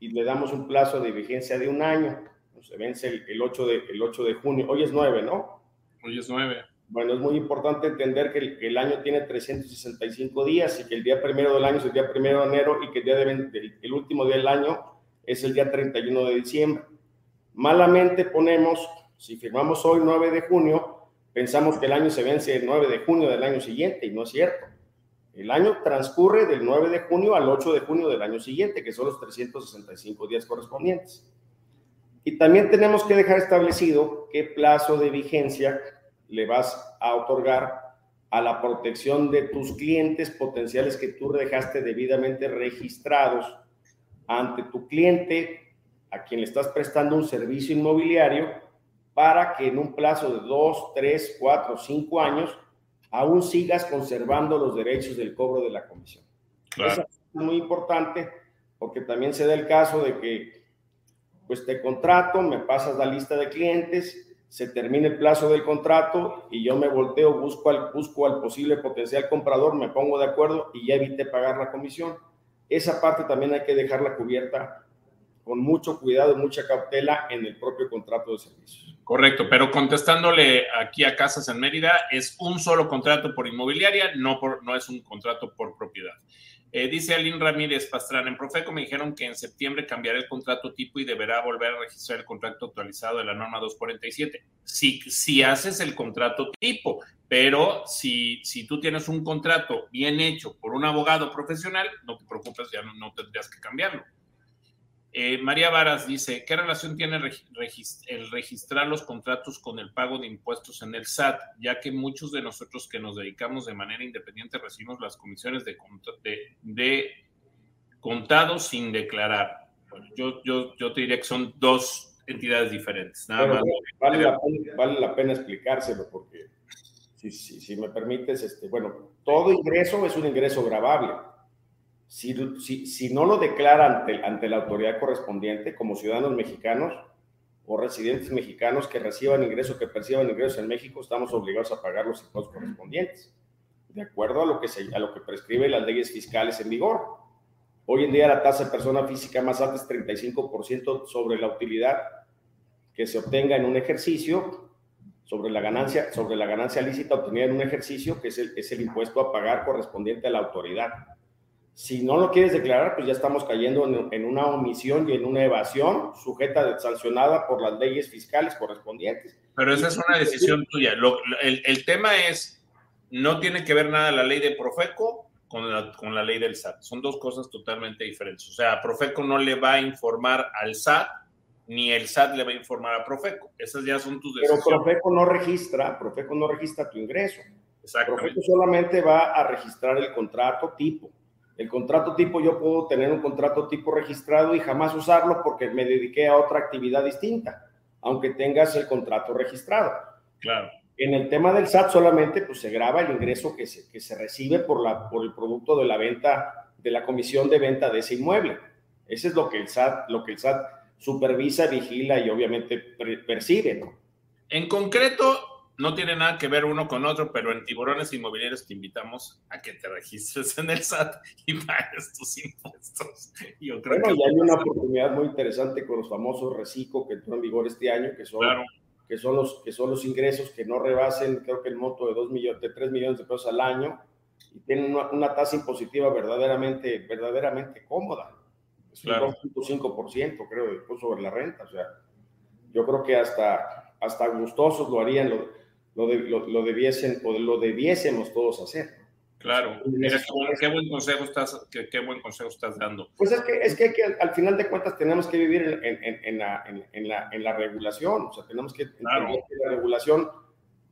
[SPEAKER 3] y le damos un plazo de vigencia de un año. Se vence el, 8 de, el 8 de junio. Hoy es 9, ¿no?
[SPEAKER 2] Hoy es 9.
[SPEAKER 3] Bueno, es muy importante entender que el, año tiene 365 días y que el día primero del año es el día primero de enero y que el, día de, el último día del año es el día 31 de diciembre. Malamente ponemos, si firmamos hoy 9 de junio, pensamos que el año se vence el 9 de junio del año siguiente y no es cierto. El año transcurre del 9 de junio al 8 de junio del año siguiente, que son los 365 días correspondientes. Y también tenemos que dejar establecido qué plazo de vigencia le vas a otorgar a la protección de tus clientes potenciales que tú dejaste debidamente registrados ante tu cliente a quien le estás prestando un servicio inmobiliario para que en un plazo de dos, tres, cuatro, cinco años aún sigas conservando los derechos del cobro de la comisión. Eso es muy importante porque también se da el caso de que pues te contrato, me pasas la lista de clientes, se termina el plazo del contrato y yo me volteo, busco al, busco al posible potencial comprador, me pongo de acuerdo y ya evité pagar la comisión. Esa parte también hay que dejarla cubierta con mucho cuidado mucha cautela en el propio contrato de servicios.
[SPEAKER 2] Correcto, pero contestándole aquí a Casas en Mérida, es un solo contrato por inmobiliaria, no, por, no es un contrato por propiedad. Eh, dice Aline Ramírez Pastrana, en Profeco me dijeron que en septiembre cambiará el contrato tipo y deberá volver a registrar el contrato actualizado de la norma 247. Si, si haces el contrato tipo, pero si, si tú tienes un contrato bien hecho por un abogado profesional, no te preocupes, ya no tendrías que cambiarlo. Eh, María Varas dice, ¿qué relación tiene el registrar los contratos con el pago de impuestos en el SAT? Ya que muchos de nosotros que nos dedicamos de manera independiente recibimos las comisiones de, de, contado sin declarar. yo, yo, yo te diría que son dos entidades diferentes. Nada
[SPEAKER 3] Vale, la pena, explicárselo porque, si, si, si me permites, este, bueno, todo ingreso es un ingreso grabable si, si, no lo declara ante, ante la autoridad correspondiente como ciudadanos mexicanos o residentes mexicanos que reciban ingresos, que perciban ingresos en México, estamos obligados a pagar los impuestos correspondientes, de acuerdo a lo que, se, a lo que prescribe las leyes fiscales en vigor. Hoy en día la tasa de persona física más alta es 35% sobre la utilidad que se obtenga en un ejercicio, sobre la ganancia, sobre la ganancia lícita obtenida en un ejercicio, que es el, es el impuesto a pagar correspondiente a la autoridad. Si no lo quieres declarar, pues ya estamos cayendo en, una omisión y en una evasión sujeta, sancionada por las leyes fiscales correspondientes.
[SPEAKER 2] Pero esa es una decisión tuya. el, tema es, no tiene que ver nada la ley de Profeco con la, con la ley del SAT. Son dos cosas totalmente diferentes. O sea, Profeco no le va a informar al SAT, ni el SAT le va a informar a Profeco. Esas ya son tus decisiones.
[SPEAKER 3] Pero Profeco no registra, Profeco no registra tu ingreso. Profeco solamente va a registrar el contrato tipo el contrato tipo, yo puedo tener un contrato tipo registrado y jamás usarlo porque me dediqué a otra actividad distinta, aunque tengas el contrato registrado.
[SPEAKER 2] Claro.
[SPEAKER 3] En el tema del SAT solamente pues, se graba el ingreso que se, que se recibe por, la, por el producto de la venta, de la comisión de venta de ese inmueble. Ese es lo que el SAT, lo que el SAT supervisa, vigila y obviamente percibe.
[SPEAKER 2] En concreto, no tiene nada que ver uno con otro, pero en Tiburones Inmobiliarios te invitamos a que te registres en el SAT y pagues tus impuestos.
[SPEAKER 3] Yo creo bueno, que y hay una oportunidad muy interesante con los famosos reciclo que entró en vigor este año, que son, que son, los, que son los ingresos que no rebasen, creo que el monto de, dos millones, de 3 millones de pesos al año y tienen una, tasa impositiva verdaderamente, verdaderamente cómoda. Es un 2.5%, creo, sobre la renta. O sea, yo creo que hasta, hasta gustosos lo harían. Lo, lo, debiesen o lo debiésemos todos hacer.
[SPEAKER 2] Claro, qué, buen consejo estás, qué, buen consejo estás dando.
[SPEAKER 3] Pues es que, es que, al, final de cuentas tenemos que vivir en, la, la, en, la, regulación, o sea, tenemos que entender que la regulación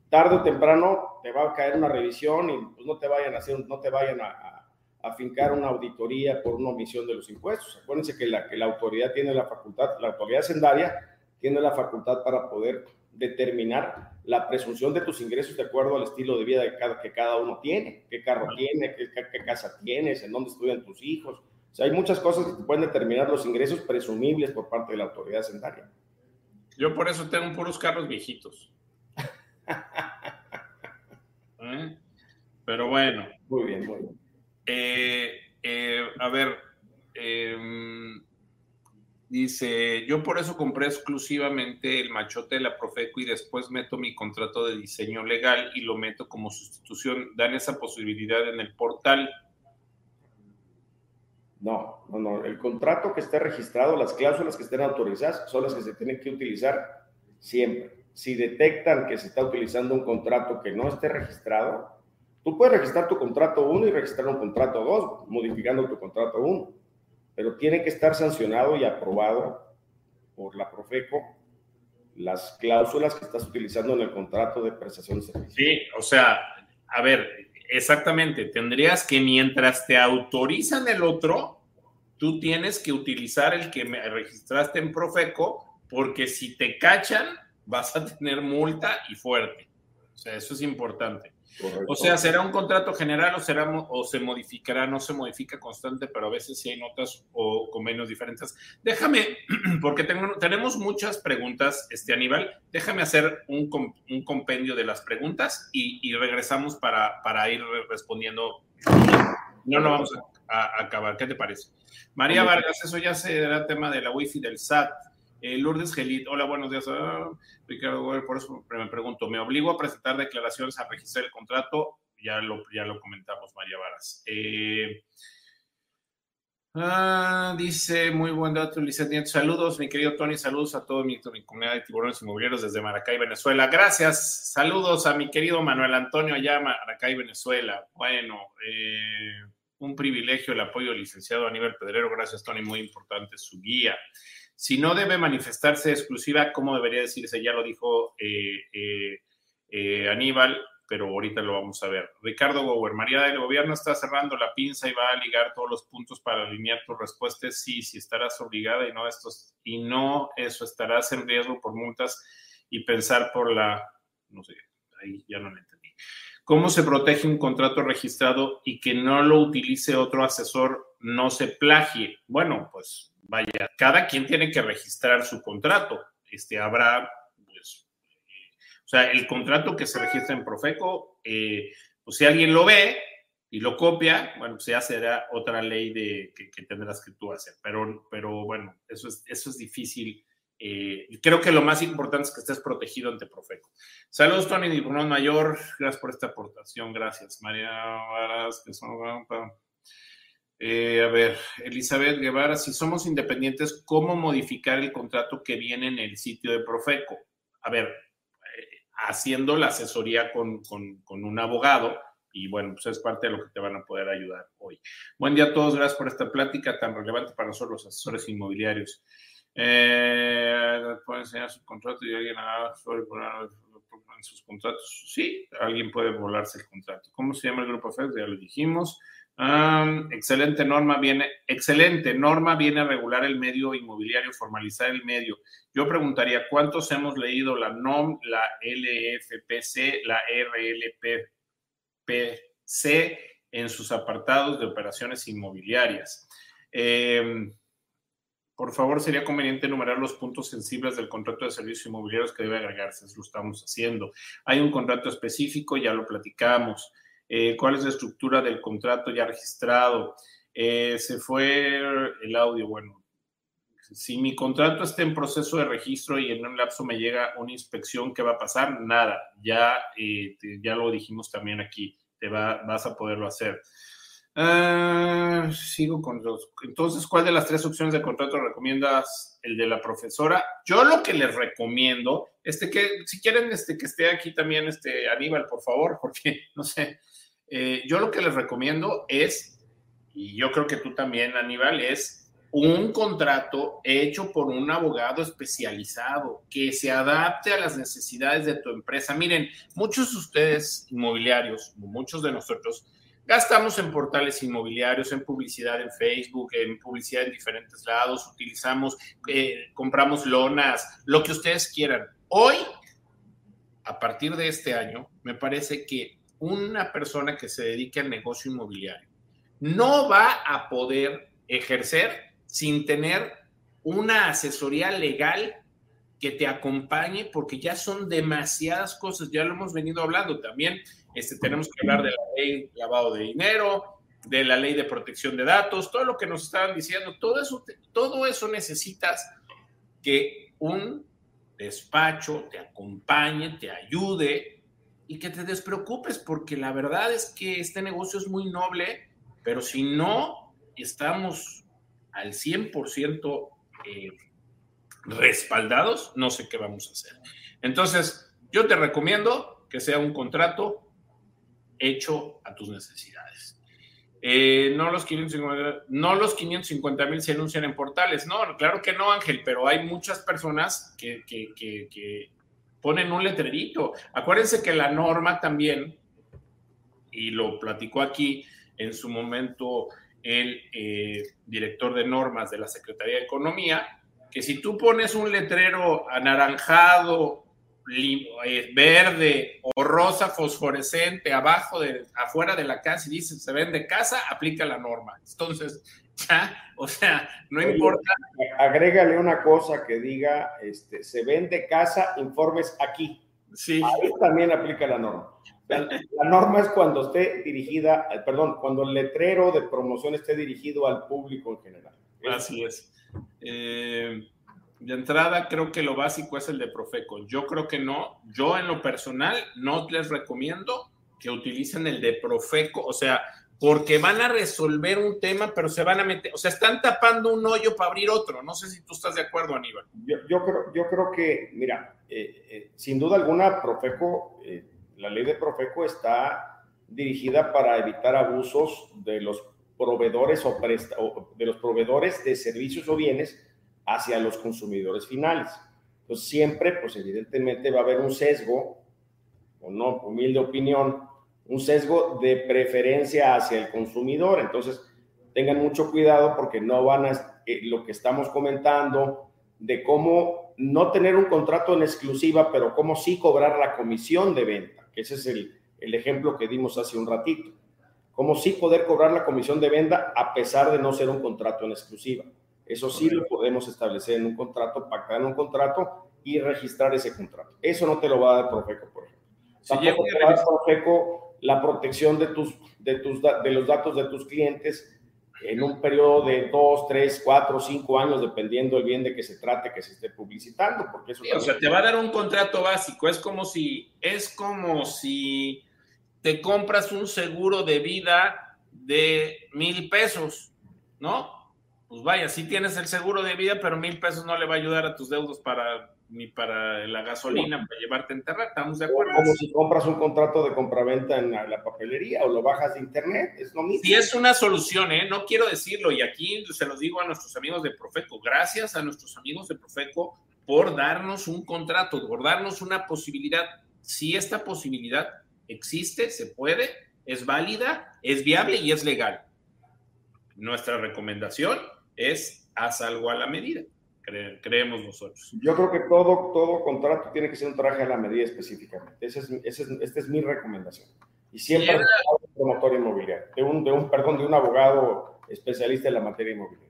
[SPEAKER 3] tarde o temprano te va a caer una revisión y pues no te vayan a hacer, no te vayan a, a fincar una auditoría por una omisión de los impuestos. Acuérdense que la, que la autoridad tiene la facultad, la autoridad sendaria tiene la facultad para poder determinar la presunción de tus ingresos de acuerdo al estilo de vida que cada, que cada uno tiene, qué carro tiene, qué, qué, casa tienes, en dónde estudian tus hijos. O sea, hay muchas cosas que pueden determinar los ingresos presumibles por parte de la autoridad sendaria.
[SPEAKER 2] Yo por eso tengo puros carros viejitos. ¿Eh? Pero bueno.
[SPEAKER 3] Muy bien, muy bien.
[SPEAKER 2] Eh, eh, a ver, em, dice, yo por eso compré exclusivamente el machote de la Profeco y después meto mi contrato de diseño legal y lo meto como sustitución. Dan esa posibilidad en el portal.
[SPEAKER 3] No, no, no. El contrato que esté registrado, las cláusulas que estén autorizadas son las que se tienen que utilizar siempre. Si detectan que se está utilizando un contrato que no esté registrado, tú puedes registrar tu contrato 1 y registrar un contrato 2, modificando tu contrato 1, pero tiene que estar sancionado y aprobado por la Profeco las cláusulas que estás utilizando en el contrato de prestación de servicios.
[SPEAKER 2] Sí, o sea, a ver, exactamente, tendrías que mientras te autorizan el otro, tú tienes que utilizar el que me registraste en Profeco, porque si te cachan, vas a tener multa y fuerte. O sea, eso es importante. O sea, será un contrato general o será o se modificará, no se modifica constante, pero a veces sí hay notas o convenios diferentes. Déjame, porque tengo, tenemos muchas preguntas, este Aníbal, déjame hacer un, un compendio de las preguntas y, y regresamos para, para, ir respondiendo. No lo vamos a, a, acabar, ¿qué te parece? María Vargas, eso ya será tema de la wifi del SAT. Eh, Lourdes Gelit, hola, buenos días. Ah, Ricardo, por eso me pregunto, ¿me obligo a presentar declaraciones a registrar el contrato? Ya lo, ya lo comentamos, María Varas. Eh, ah, dice, muy buen dato, Lizeth Saludos, mi querido Tony, saludos a toda mi, comunidad de tiburones inmobiliarios desde Maracay, Venezuela. Gracias, saludos a mi querido Manuel Antonio allá, Maracay, Venezuela. Bueno, eh, un privilegio el apoyo del licenciado Aníbal Pedrero. Gracias, Tony, muy importante su guía. Si no debe manifestarse exclusiva, ¿cómo debería decirse? Ya lo dijo eh, eh, eh, Aníbal, pero ahorita lo vamos a ver. Ricardo Gower, María del Gobierno está cerrando la pinza y va a ligar todos los puntos para alinear tu respuesta. Sí, sí estarás obligada y no estos, y no eso, estarás en riesgo por multas y pensar por la, no sé, ahí ya no lo entendí. ¿Cómo se protege un contrato registrado y que no lo utilice otro asesor, no se plagie? Bueno, pues vaya, cada quien tiene que registrar su contrato. Este, habrá, pues, eh, o sea, el contrato que se registra en Profeco, eh, pues si alguien lo ve y lo copia, bueno, pues ya será otra ley de, que, tendrás que tú hacer. Pero, pero bueno, eso es, eso es difícil. Eh, creo que lo más importante es que estés protegido ante Profeco. Saludos, Tony Diplomón Mayor. Gracias por esta aportación. Gracias, María Varas, que eh, a ver, Elizabeth Guevara, si somos independientes, ¿cómo modificar el contrato que viene en el sitio de Profeco? A ver, eh, haciendo la asesoría con, un abogado y bueno, pues es parte de lo que te van a poder ayudar hoy. Buen día a todos, gracias por esta plática tan relevante para nosotros los asesores inmobiliarios. Eh, ¿Puede enseñar su contrato y alguien haga sobre sus contratos? Sí, alguien puede volarse el contrato. ¿Cómo se llama el grupo FED? Ya lo dijimos excelente norma viene, excelente norma viene a regular el medio inmobiliario, formalizar el medio. Yo preguntaría, ¿cuántos hemos leído la NOM, la LFPC, la RLPC en sus apartados de operaciones inmobiliarias? Em, por favor, sería conveniente enumerar los puntos sensibles del contrato de servicios inmobiliarios que debe agregarse. Lo estamos haciendo. Hay un contrato específico, ya lo platicamos. Eh, cuál es la estructura del contrato ya registrado. Eh, se fue el audio, bueno, si mi contrato está en proceso de registro y en un lapso me llega una inspección, ¿qué va a pasar? Nada, ya, eh, ya lo dijimos también aquí, te va, vas a poderlo hacer. Ah, sigo con los. Entonces, ¿cuál de las tres opciones de contrato recomiendas? El de la profesora. Yo lo que les recomiendo, este que, si quieren, este que esté aquí también, este Aníbal, por favor, porque no sé, eh, yo lo que les recomiendo es, y yo creo que tú también, Aníbal, es un contrato hecho por un abogado especializado que se adapte a las necesidades de tu empresa. Miren, muchos de ustedes inmobiliarios, muchos de nosotros, gastamos en portales inmobiliarios, en publicidad en Facebook, en publicidad en diferentes lados, utilizamos, eh, compramos lonas, lo que ustedes quieran. Hoy, a partir de este año, me parece que una persona que se dedique al negocio inmobiliario no va a poder ejercer sin tener una asesoría legal que te acompañe, porque ya son demasiadas cosas, ya lo hemos venido hablando también. Este, tenemos que hablar de la ley lavado de dinero, de la ley de protección de datos, todo lo que nos estaban diciendo, todo eso, todo eso necesitas que un despacho te acompañe, te ayude y que te despreocupes, porque la verdad es que este negocio es muy noble, pero si no estamos al 100% eh, respaldados, no sé qué vamos a hacer. Entonces, yo te recomiendo que sea un contrato hecho a tus necesidades. Eh, no los 550 no los 550 mil se anuncian en portales. No, claro que no, Ángel, pero hay muchas personas que, que, ponen un letrerito. Acuérdense que la norma también, y lo platicó aquí en su momento el eh, director de normas de la Secretaría de Economía, que si tú pones un letrero anaranjado, eh, verde o rosa fosforescente abajo de afuera de la casa y dice se vende casa, aplica la norma. Entonces, ya, o sea, no importa.
[SPEAKER 3] Agrégale una cosa que diga, este, se vende casa, informes aquí. Sí. Ahí también aplica la norma. La, norma es cuando esté dirigida, eh, perdón, cuando el letrero de promoción esté dirigido al público en general.
[SPEAKER 2] Así es. Eh, de entrada, creo que lo básico es el de Profeco. Yo creo que no. Yo, en lo personal, no les recomiendo que utilicen el de Profeco, o sea, porque van a resolver un tema, pero se van a meter, o sea, están tapando un hoyo para abrir otro. No sé si tú estás de acuerdo, Aníbal.
[SPEAKER 3] Yo, creo, yo creo que, mira, eh, eh, sin duda alguna, Profeco, eh, la ley de Profeco está dirigida para evitar abusos de los proveedores o, o de los proveedores de servicios o bienes hacia los consumidores finales. Entonces siempre, pues evidentemente va a haber un sesgo, o no, humilde opinión, un sesgo de preferencia hacia el consumidor. Entonces, tengan mucho cuidado porque no van a, eh, lo que estamos comentando, de cómo no tener un contrato en exclusiva, pero cómo sí cobrar la comisión de venta, que ese es el, el ejemplo que dimos hace un ratito. Cómo sí poder cobrar la comisión de venta a pesar de no ser un contrato en exclusiva. Eso sí lo podemos establecer en un contrato, pactar en un contrato y registrar ese contrato. Eso no te lo va a dar Profeco, por ejemplo. Si Tampoco te va a dar Profeco la protección de, tus, de, tus, de los datos de tus clientes en un periodo de dos, tres, cuatro, cinco años, dependiendo el bien de que se trate, que se esté publicitando, porque eso.
[SPEAKER 2] o sea, te va a dar un contrato básico. Es como si, es como si te compras un seguro de vida de mil pesos, ¿no? pues vaya, sí tienes el seguro de vida, pero mil pesos no le va a ayudar a tus deudos para ni para la gasolina, para llevarte a enterrar, ¿estamos de acuerdo?
[SPEAKER 3] Como si compras un contrato de compraventa en la, papelería o lo bajas de internet, es lo mismo.
[SPEAKER 2] Sí, es una solución, ¿eh? No quiero decirlo, y aquí se los digo a nuestros amigos de Profeco, gracias a nuestros amigos de Profeco por darnos un contrato, por darnos una posibilidad. Si esta posibilidad existe, se puede, es válida, es viable y es legal. Nuestra recomendación es haz algo a la medida, creemos nosotros.
[SPEAKER 3] Yo creo que todo, todo contrato tiene que ser un traje a la medida específicamente. Esa es, es, esta es mi recomendación. Y siempre de un promotor inmobiliario, de un, de un, perdón, de un abogado especialista en la materia inmobiliaria.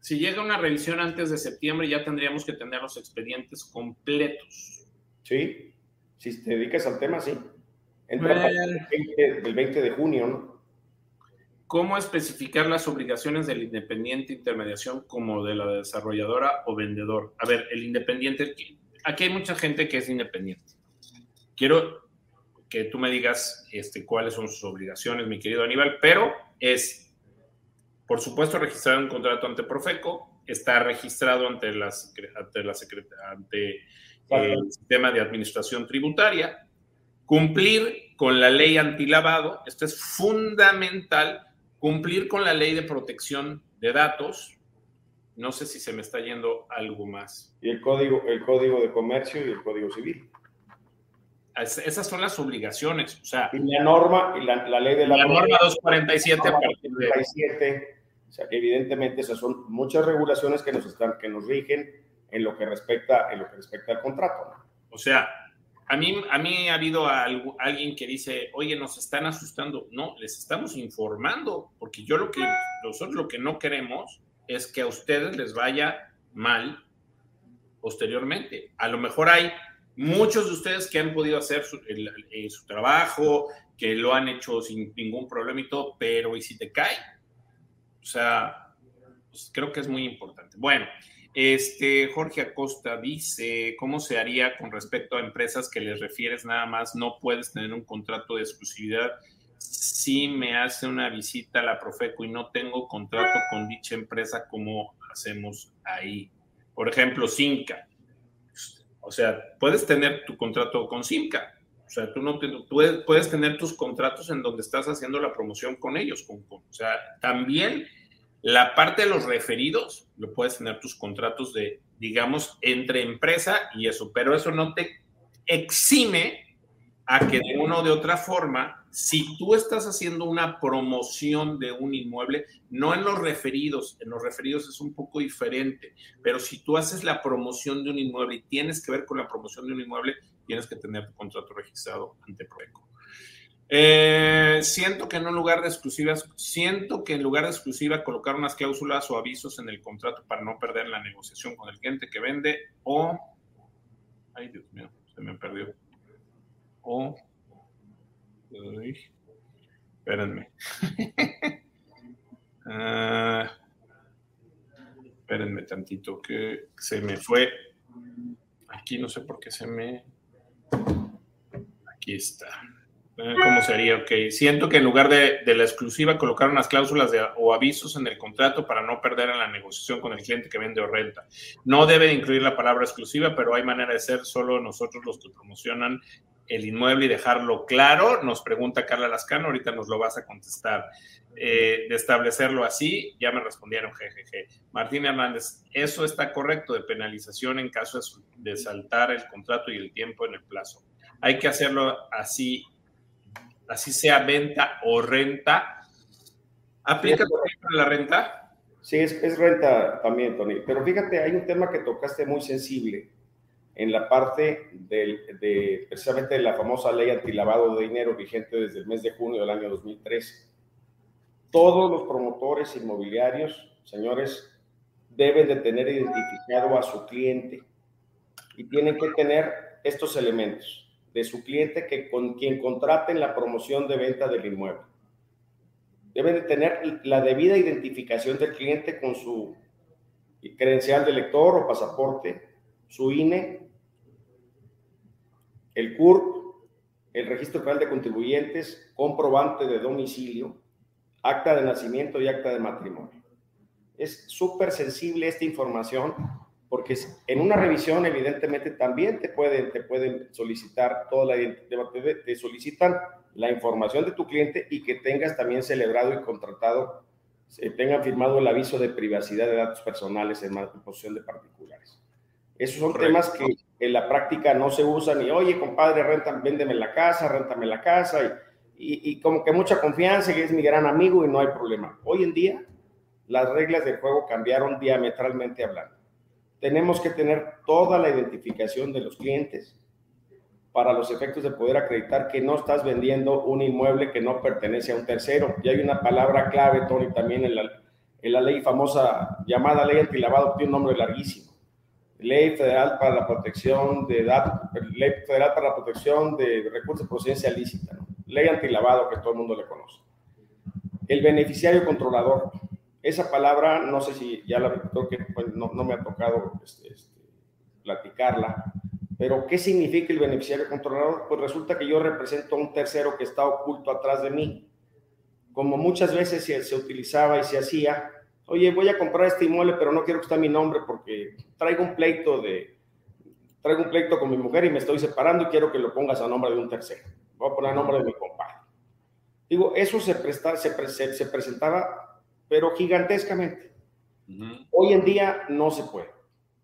[SPEAKER 2] Si llega una revisión antes de septiembre, ya tendríamos que tener los expedientes completos.
[SPEAKER 3] Sí, si te dedicas al tema, sí. Entra el 20, el 20 de junio, ¿no?
[SPEAKER 2] ¿Cómo especificar las obligaciones del independiente intermediación como de la desarrolladora o vendedor? A ver, el independiente, aquí hay mucha gente que es independiente. Quiero que tú me digas este, cuáles son sus obligaciones, mi querido Aníbal, pero es, por supuesto, registrar un contrato ante Profeco, está registrado ante, la, ante, la, ante el sistema de administración tributaria, cumplir con la ley antilavado, esto es fundamental Cumplir con la ley de protección de datos. No sé si se me está yendo algo más.
[SPEAKER 3] Y el código, el código de comercio y el código civil.
[SPEAKER 2] esas son las obligaciones. O sea,
[SPEAKER 3] y la norma, y la, ley de la,
[SPEAKER 2] la norma 247 a
[SPEAKER 3] partir de... O sea, que evidentemente esas son muchas regulaciones que nos están, que nos rigen en lo que respecta, en lo que respecta al contrato.
[SPEAKER 2] O sea, a mí, a mí ha habido alguien que dice, oye, nos están asustando. No, les estamos informando, porque yo lo que, nosotros lo que no queremos es que a ustedes les vaya mal posteriormente. A lo mejor hay muchos de ustedes que han podido hacer su, eh, trabajo, que lo han hecho sin ningún problema y todo, pero ¿y si te cae? O sea, pues creo que es muy importante. Bueno, este Jorge Acosta dice, ¿cómo se haría con respecto a empresas que les refieres nada más? No puedes tener un contrato de exclusividad si me hace una visita a la Profeco y no tengo contrato con dicha empresa, ¿cómo hacemos ahí? Por ejemplo, Simca. O sea, puedes tener tu contrato con Simca. O sea, tú no puedes, puedes, tener tus contratos en donde estás haciendo la promoción con ellos. o sea, también la parte de los referidos, lo puedes tener tus contratos de, digamos, entre empresa y eso, pero eso no te exime a que de una o de otra forma, si tú estás haciendo una promoción de un inmueble, no en los referidos, en los referidos es un poco diferente, pero si tú haces la promoción de un inmueble y tienes que ver con la promoción de un inmueble, tienes que tener tu contrato registrado ante Proeco. Eh, siento que en un lugar de exclusivas, siento que en lugar de exclusiva colocar unas cláusulas o avisos en el contrato para no perder la negociación con el cliente que vende o, ay Dios mío, se me perdió o... espérenme. Ah, espérenme tantito que se me fue. Aquí no sé por qué se me... Aquí está. ¿Cómo sería? Ok, siento que en lugar de, la exclusiva colocar unas cláusulas o avisos en el contrato para no perder en la negociación con el cliente que vende o renta. No debe incluir la palabra exclusiva, pero hay manera de ser solo nosotros los que promocionan el inmueble y dejarlo claro. Nos pregunta Carla Lascano, ahorita nos lo vas a contestar. Eh, de establecerlo así, ya me respondieron jejeje. Martín Hernández, eso está correcto de penalización en caso de saltar el contrato y el tiempo en el plazo. Hay que hacerlo así así sea venta o renta. ¿Aplica para la renta?
[SPEAKER 3] Sí, es, renta también, Tony. Pero fíjate, hay un tema que tocaste muy sensible en la parte de, precisamente de la famosa ley antilavado de dinero vigente desde el mes de junio del año 2003. Todos los promotores inmobiliarios, señores, deben de tener identificado a su cliente y tienen que tener estos elementos de su cliente que con quien contraten la promoción de venta del inmueble. Deben de tener la debida identificación del cliente con su credencial de lector o pasaporte, su INE, el CURP, el Registro Federal de Contribuyentes, comprobante de domicilio, acta de nacimiento y acta de matrimonio. Es súper sensible esta información porque en una revisión evidentemente también te pueden, te pueden solicitar toda la te, te solicitan la información de tu cliente y que tengas también celebrado y contratado, tengan firmado el aviso de privacidad de datos personales en, posición de particulares. Esos son temas que en la práctica no se usan y, oye, compadre, renta, véndeme la casa, réntame la casa y, y como que mucha confianza que es mi gran amigo y no hay problema. Hoy en día las reglas del juego cambiaron diametralmente hablando tenemos que tener toda la identificación de los clientes para los efectos de poder acreditar que no estás vendiendo un inmueble que no pertenece a un tercero. Y hay una palabra clave, Tony, también en la, en la ley famosa llamada ley antilavado, tiene un nombre larguísimo. Ley Federal para la Protección de Datos, Ley Federal para la Protección de Recursos de Procedencia Lícita, Ley antilavado que todo el mundo le conoce. El beneficiario controlador, esa palabra, no sé si ya la que pues, no, no, me ha tocado este, este, platicarla, pero ¿qué significa el beneficiario controlador? Pues resulta que yo represento a un tercero que está oculto atrás de mí. Como muchas veces se, se utilizaba y se hacía, oye, voy a comprar este inmueble, pero no quiero que esté mi nombre porque traigo un pleito de, traigo un pleito con mi mujer y me estoy separando y quiero que lo pongas a nombre de un tercero. Voy a poner a nombre de mi compadre. Digo, eso se, presta, se, se presentaba pero gigantescamente. Hoy en día no se puede.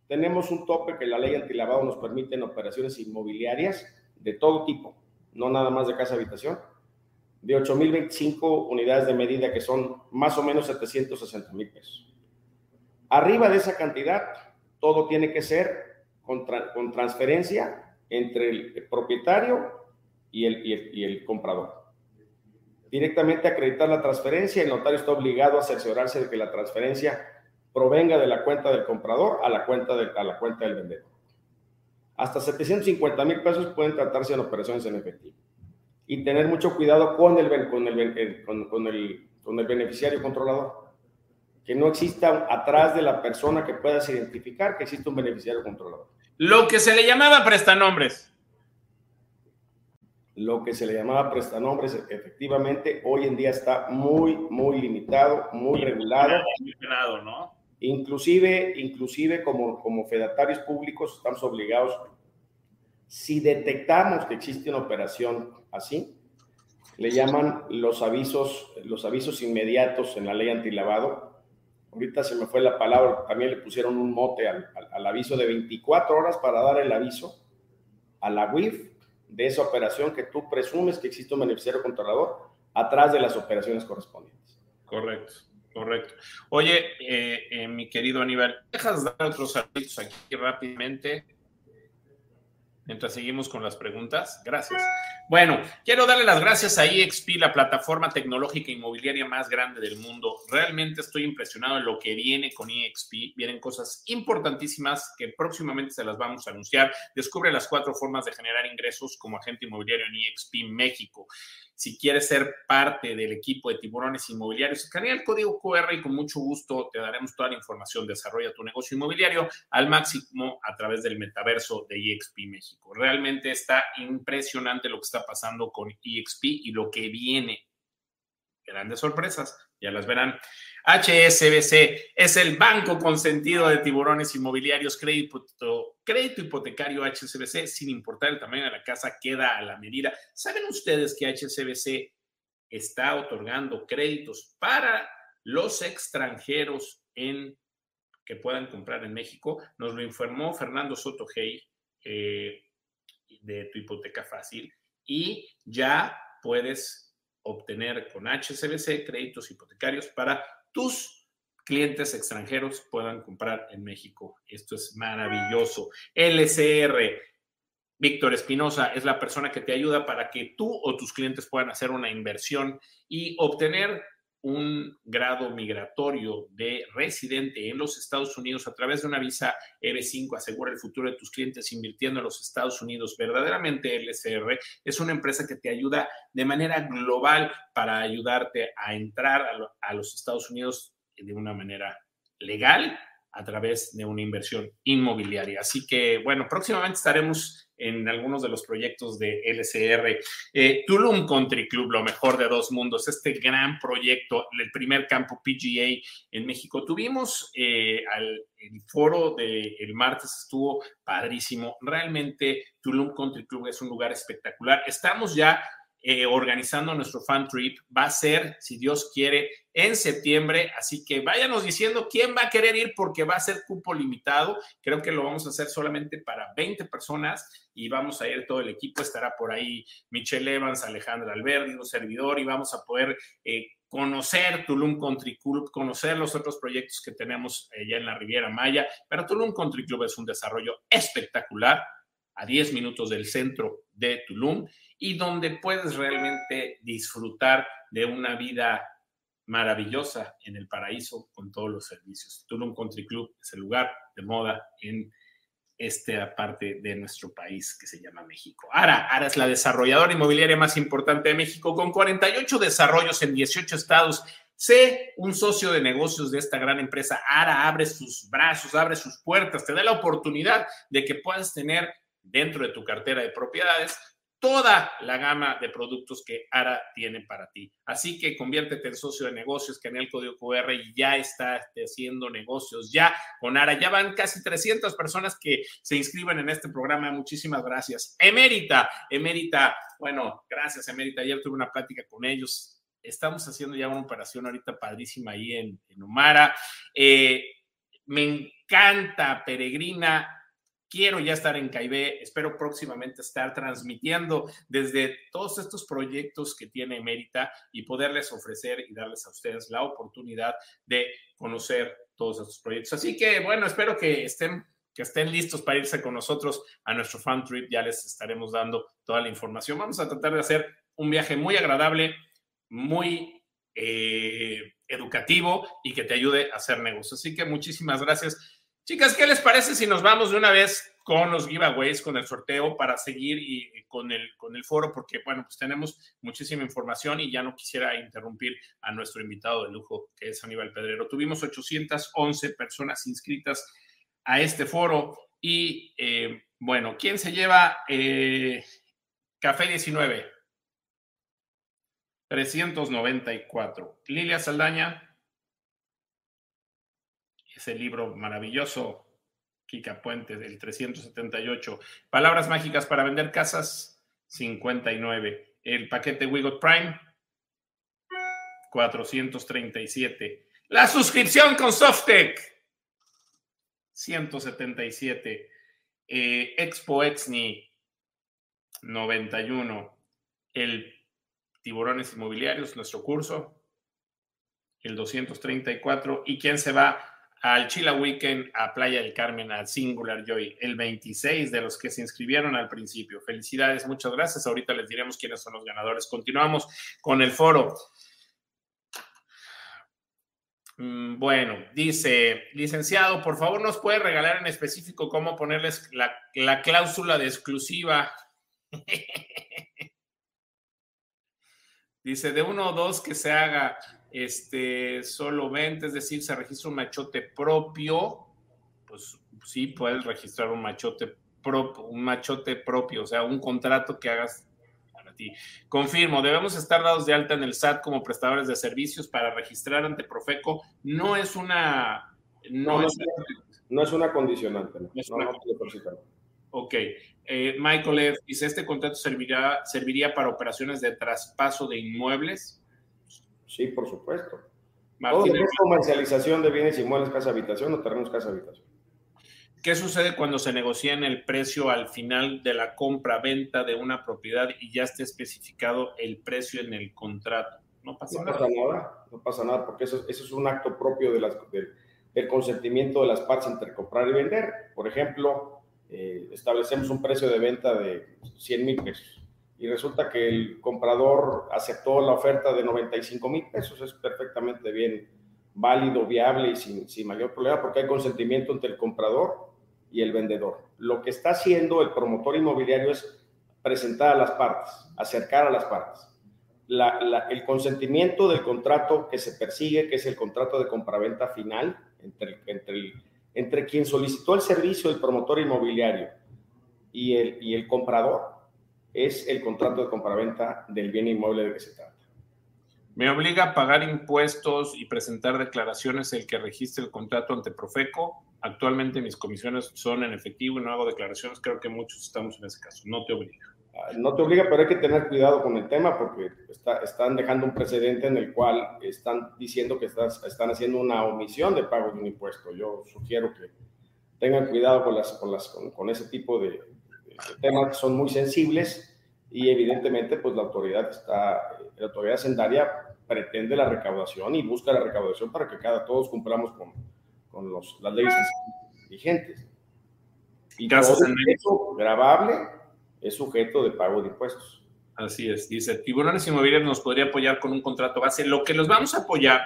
[SPEAKER 3] Tenemos un tope que la ley antilavado nos permite en operaciones inmobiliarias de todo tipo, no nada más de casa habitación, de 8.025 unidades de medida que son más o menos 760 mil pesos. Arriba de esa cantidad, todo tiene que ser con, con transferencia entre el propietario y el, y el, y el comprador directamente acreditar la transferencia, el notario está obligado a cerciorarse de que la transferencia provenga de la cuenta del comprador a la cuenta, de, a la cuenta del vendedor. Hasta 750 mil pesos pueden tratarse en operaciones en efectivo. Y tener mucho cuidado con el, con el, con, el, con el beneficiario controlador. Que no exista atrás de la persona que puedas identificar que existe un beneficiario controlador.
[SPEAKER 2] Lo que se le llamaba prestanombres.
[SPEAKER 3] Lo que se le llamaba prestanombres, efectivamente, hoy en día está muy, muy limitado, muy regulado. ¿no? Inclusive, inclusive como, como fedatarios públicos estamos obligados, si detectamos que existe una operación así, le llaman los avisos, los avisos inmediatos en la ley antilavado. Ahorita se me fue la palabra, también le pusieron un mote al, al aviso de 24 horas para dar el aviso a la WIF de esa operación que tú presumes que existe un beneficiario controlador atrás de las operaciones correspondientes.
[SPEAKER 2] Correcto. Correcto. Oye, eh, eh, mi querido Aníbal, ¿dejas dar otros saludos aquí rápidamente? Mientras seguimos con las preguntas. Gracias. Bueno, quiero darle las gracias a EXP, la plataforma tecnológica inmobiliaria más grande del mundo. Realmente estoy impresionado en lo que viene con EXP. Vienen cosas importantísimas que próximamente se las vamos a anunciar. Descubre las cuatro formas de generar ingresos como agente inmobiliario en EXP México. Si quieres ser parte del equipo de tiburones inmobiliarios, escanea el código QR y con mucho gusto te daremos toda la información. Desarrolla tu negocio inmobiliario al máximo a través del metaverso de EXP México. Realmente está impresionante lo que está pasando con EXP y lo que viene. Grandes sorpresas, ya las verán. HSBC es el banco consentido de tiburones inmobiliarios, crédito, crédito hipotecario HSBC, sin importar el tamaño de la casa, queda a la medida. ¿Saben ustedes que HSBC está otorgando créditos para los extranjeros en que puedan comprar en México? Nos lo informó Fernando Soto Hey eh, de Tu Hipoteca Fácil y ya puedes obtener con HSBC créditos hipotecarios para tus clientes extranjeros puedan comprar en México. Esto es maravilloso. LCR, Víctor Espinosa, es la persona que te ayuda para que tú o tus clientes puedan hacer una inversión y obtener un grado migratorio de residente en los Estados Unidos a través de una visa EB5 asegura el futuro de tus clientes invirtiendo en los Estados Unidos. Verdaderamente LCR es una empresa que te ayuda de manera global para ayudarte a entrar a, los Estados Unidos de una manera legal a través de una inversión inmobiliaria. Así que, bueno, próximamente estaremos en algunos de los proyectos de LCR. Eh, Tulum Country Club, lo mejor de dos mundos, este gran proyecto, el primer campo PGA en México. Tuvimos eh, al, el foro del martes, estuvo padrísimo. Realmente Tulum Country Club es un lugar espectacular. Estamos ya eh, organizando nuestro fan trip. Va a ser, si Dios quiere, en septiembre. Así que váyanos diciendo quién va a querer ir porque va a ser cupo limitado. Creo que lo vamos a hacer solamente para 20 personas y vamos a ir todo el equipo. Estará por ahí Michelle Evans, Alejandra Alberdi, un servidor y vamos a poder eh, conocer Tulum Country Club, conocer los otros proyectos que tenemos allá en la Riviera Maya. Pero Tulum Country Club es un desarrollo espectacular a 10 minutos del centro de Tulum y donde puedes realmente disfrutar de una vida maravillosa en el paraíso con todos los servicios. Tulum Country Club es el lugar de moda en esta parte de nuestro país que se llama México. Ara, Ara es la desarrolladora inmobiliaria más importante de México con 48 desarrollos en 18 estados. Sé un socio de negocios de esta gran empresa. Ara abre sus brazos, abre sus puertas, te da la oportunidad de que puedas tener dentro de tu cartera de propiedades toda la gama de productos que ARA tiene para ti. Así que conviértete en socio de negocios, que en el código QR y ya está haciendo negocios ya con ARA. Ya van casi 300 personas que se inscriben en este programa. Muchísimas gracias. Emérita, Emérita, bueno, gracias Emérita. Ayer tuve una plática con ellos. Estamos haciendo ya una operación ahorita padrísima ahí en, en Humara. Eh, me encanta, Peregrina, quiero ya estar en Caibé, espero próximamente estar transmitiendo desde todos estos proyectos que tiene Mérita y poderles ofrecer y darles a ustedes la oportunidad de conocer todos estos proyectos. Así que bueno, espero que estén que estén listos para irse con nosotros a nuestro fan trip, ya les estaremos dando toda la información. Vamos a tratar de hacer un viaje muy agradable, muy eh, educativo y que te ayude a hacer negocios. Así que muchísimas gracias. Chicas, ¿qué les parece si nos vamos de una vez con los giveaways, con el sorteo para seguir y con el, con el foro? Porque, bueno, pues tenemos muchísima información y ya no quisiera interrumpir a nuestro invitado de lujo, que es Aníbal Pedrero. Tuvimos 811 personas inscritas a este foro y, eh, bueno, ¿quién se lleva eh, Café 19? 394. Lilia Saldaña, ese libro maravilloso, Kika Puente, del 378. Palabras mágicas para vender casas, 59. El paquete Wigot Prime, 437. La suscripción con Softec, 177. Eh, Expo Exni, 91. El Tiburones Inmobiliarios, nuestro curso, el 234. ¿Y quién se va al Chila Weekend a Playa del Carmen, al Singular Joy? El 26 de los que se inscribieron al principio. Felicidades, muchas gracias. Ahorita les diremos quiénes son los ganadores. Continuamos con el foro. Mm, bueno, dice, licenciado, por favor nos puede regalar en específico cómo ponerles la, la cláusula de exclusiva. Dice, de uno o dos que se haga este, solo venta, es decir, se registra un machote propio, pues sí, puedes registrar un machote, propio, un machote propio, o sea, un contrato que hagas para ti. Confirmo, debemos estar dados de alta en el SAT como prestadores de servicios para registrar ante Profeco. No es una...
[SPEAKER 3] No, es, no es una condicionante. No, es una,
[SPEAKER 2] Ok. Eh, Michael dice, ¿este contrato serviría, serviría para operaciones de traspaso de inmuebles?
[SPEAKER 3] Sí, por supuesto. Martín, comercialización de bienes inmuebles, casa habitación o terrenos casa habitación.
[SPEAKER 2] ¿Qué sucede cuando se negocia en el precio al final de la compra-venta de una propiedad y ya esté especificado el precio en el contrato?
[SPEAKER 3] No pasa, no nada. pasa nada. No pasa nada, porque eso, eso es un acto propio de las, del consentimiento de las partes entre comprar y vender. Por ejemplo, eh, establecemos un precio de venta de 100 mil pesos y resulta que el comprador aceptó la oferta de 95 mil pesos, es perfectamente bien válido, viable y sin, sin, mayor problema porque hay consentimiento entre el comprador y el vendedor. Lo que está haciendo el promotor inmobiliario es presentar a las partes, acercar a las partes. el consentimiento del contrato que se persigue, que es el contrato de compraventa final entre, entre el entre quien solicitó el servicio del promotor inmobiliario y el, y el comprador es el contrato de compraventa del bien inmueble de que se trata.
[SPEAKER 2] Me obliga a pagar impuestos y presentar declaraciones el que registre el contrato ante Profeco. Actualmente mis comisiones son en efectivo y no hago declaraciones. Creo que muchos estamos en ese caso. No te obliga.
[SPEAKER 3] No te obliga, pero hay que tener cuidado con el tema porque están dejando un precedente en el cual están diciendo que están haciendo una omisión de pago de un impuesto. Yo sugiero que tengan cuidado con, las, con, las, con, ese tipo de, temas que son muy sensibles y evidentemente pues la autoridad está, la autoridad sendaria pretende la recaudación y busca la recaudación para que cada todos cumplamos con, con los, las leyes vigentes. Y Gracias, todo eso grabable es sujeto de pago de impuestos.
[SPEAKER 2] Así es, dice, Tiburones Inmobiliarios nos podría apoyar con un contrato base. Lo que los vamos a apoyar,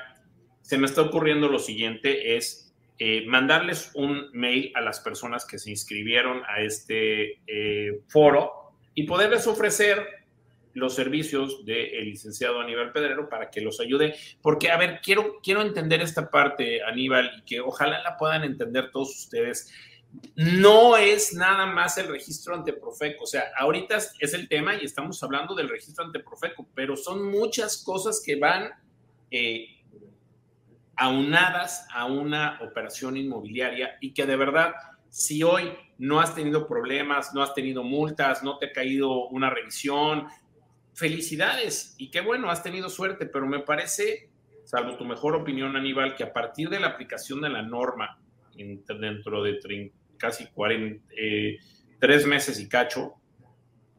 [SPEAKER 2] se me está ocurriendo lo siguiente, es eh, mandarles un mail a las personas que se inscribieron a este eh, foro y poderles ofrecer los servicios del licenciado Aníbal Pedrero para que los ayude. Porque, a ver, quiero, quiero entender esta parte, Aníbal, y que ojalá la puedan entender todos ustedes no es nada más el registro ante Profeco. O sea, ahorita es el tema y estamos hablando del registro ante Profeco, pero son muchas cosas que van eh, aunadas a una operación inmobiliaria y que de verdad, si hoy no has tenido problemas, no has tenido multas, no te ha caído una revisión, felicidades y qué bueno, has tenido suerte, pero me parece, salvo tu mejor opinión, Aníbal, que a partir de la aplicación de la norma dentro de 30 casi 43 eh, meses y cacho,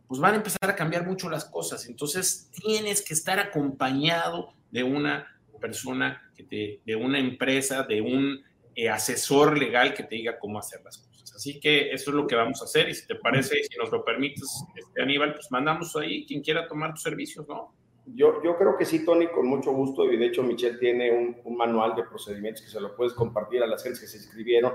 [SPEAKER 2] pues van a empezar a cambiar mucho las cosas. Entonces tienes que estar acompañado de una persona, que te, de una empresa, de un eh, asesor legal que te diga cómo hacer las cosas. Así que eso es lo que vamos a hacer y si te parece, si nos lo permites, este, Aníbal, pues mandamos ahí quien quiera tomar tus servicios, ¿no?
[SPEAKER 3] Yo, yo creo que sí, Tony, con mucho gusto. Y de hecho, Michelle tiene un, manual de procedimientos que se lo puedes compartir a las gentes que se inscribieron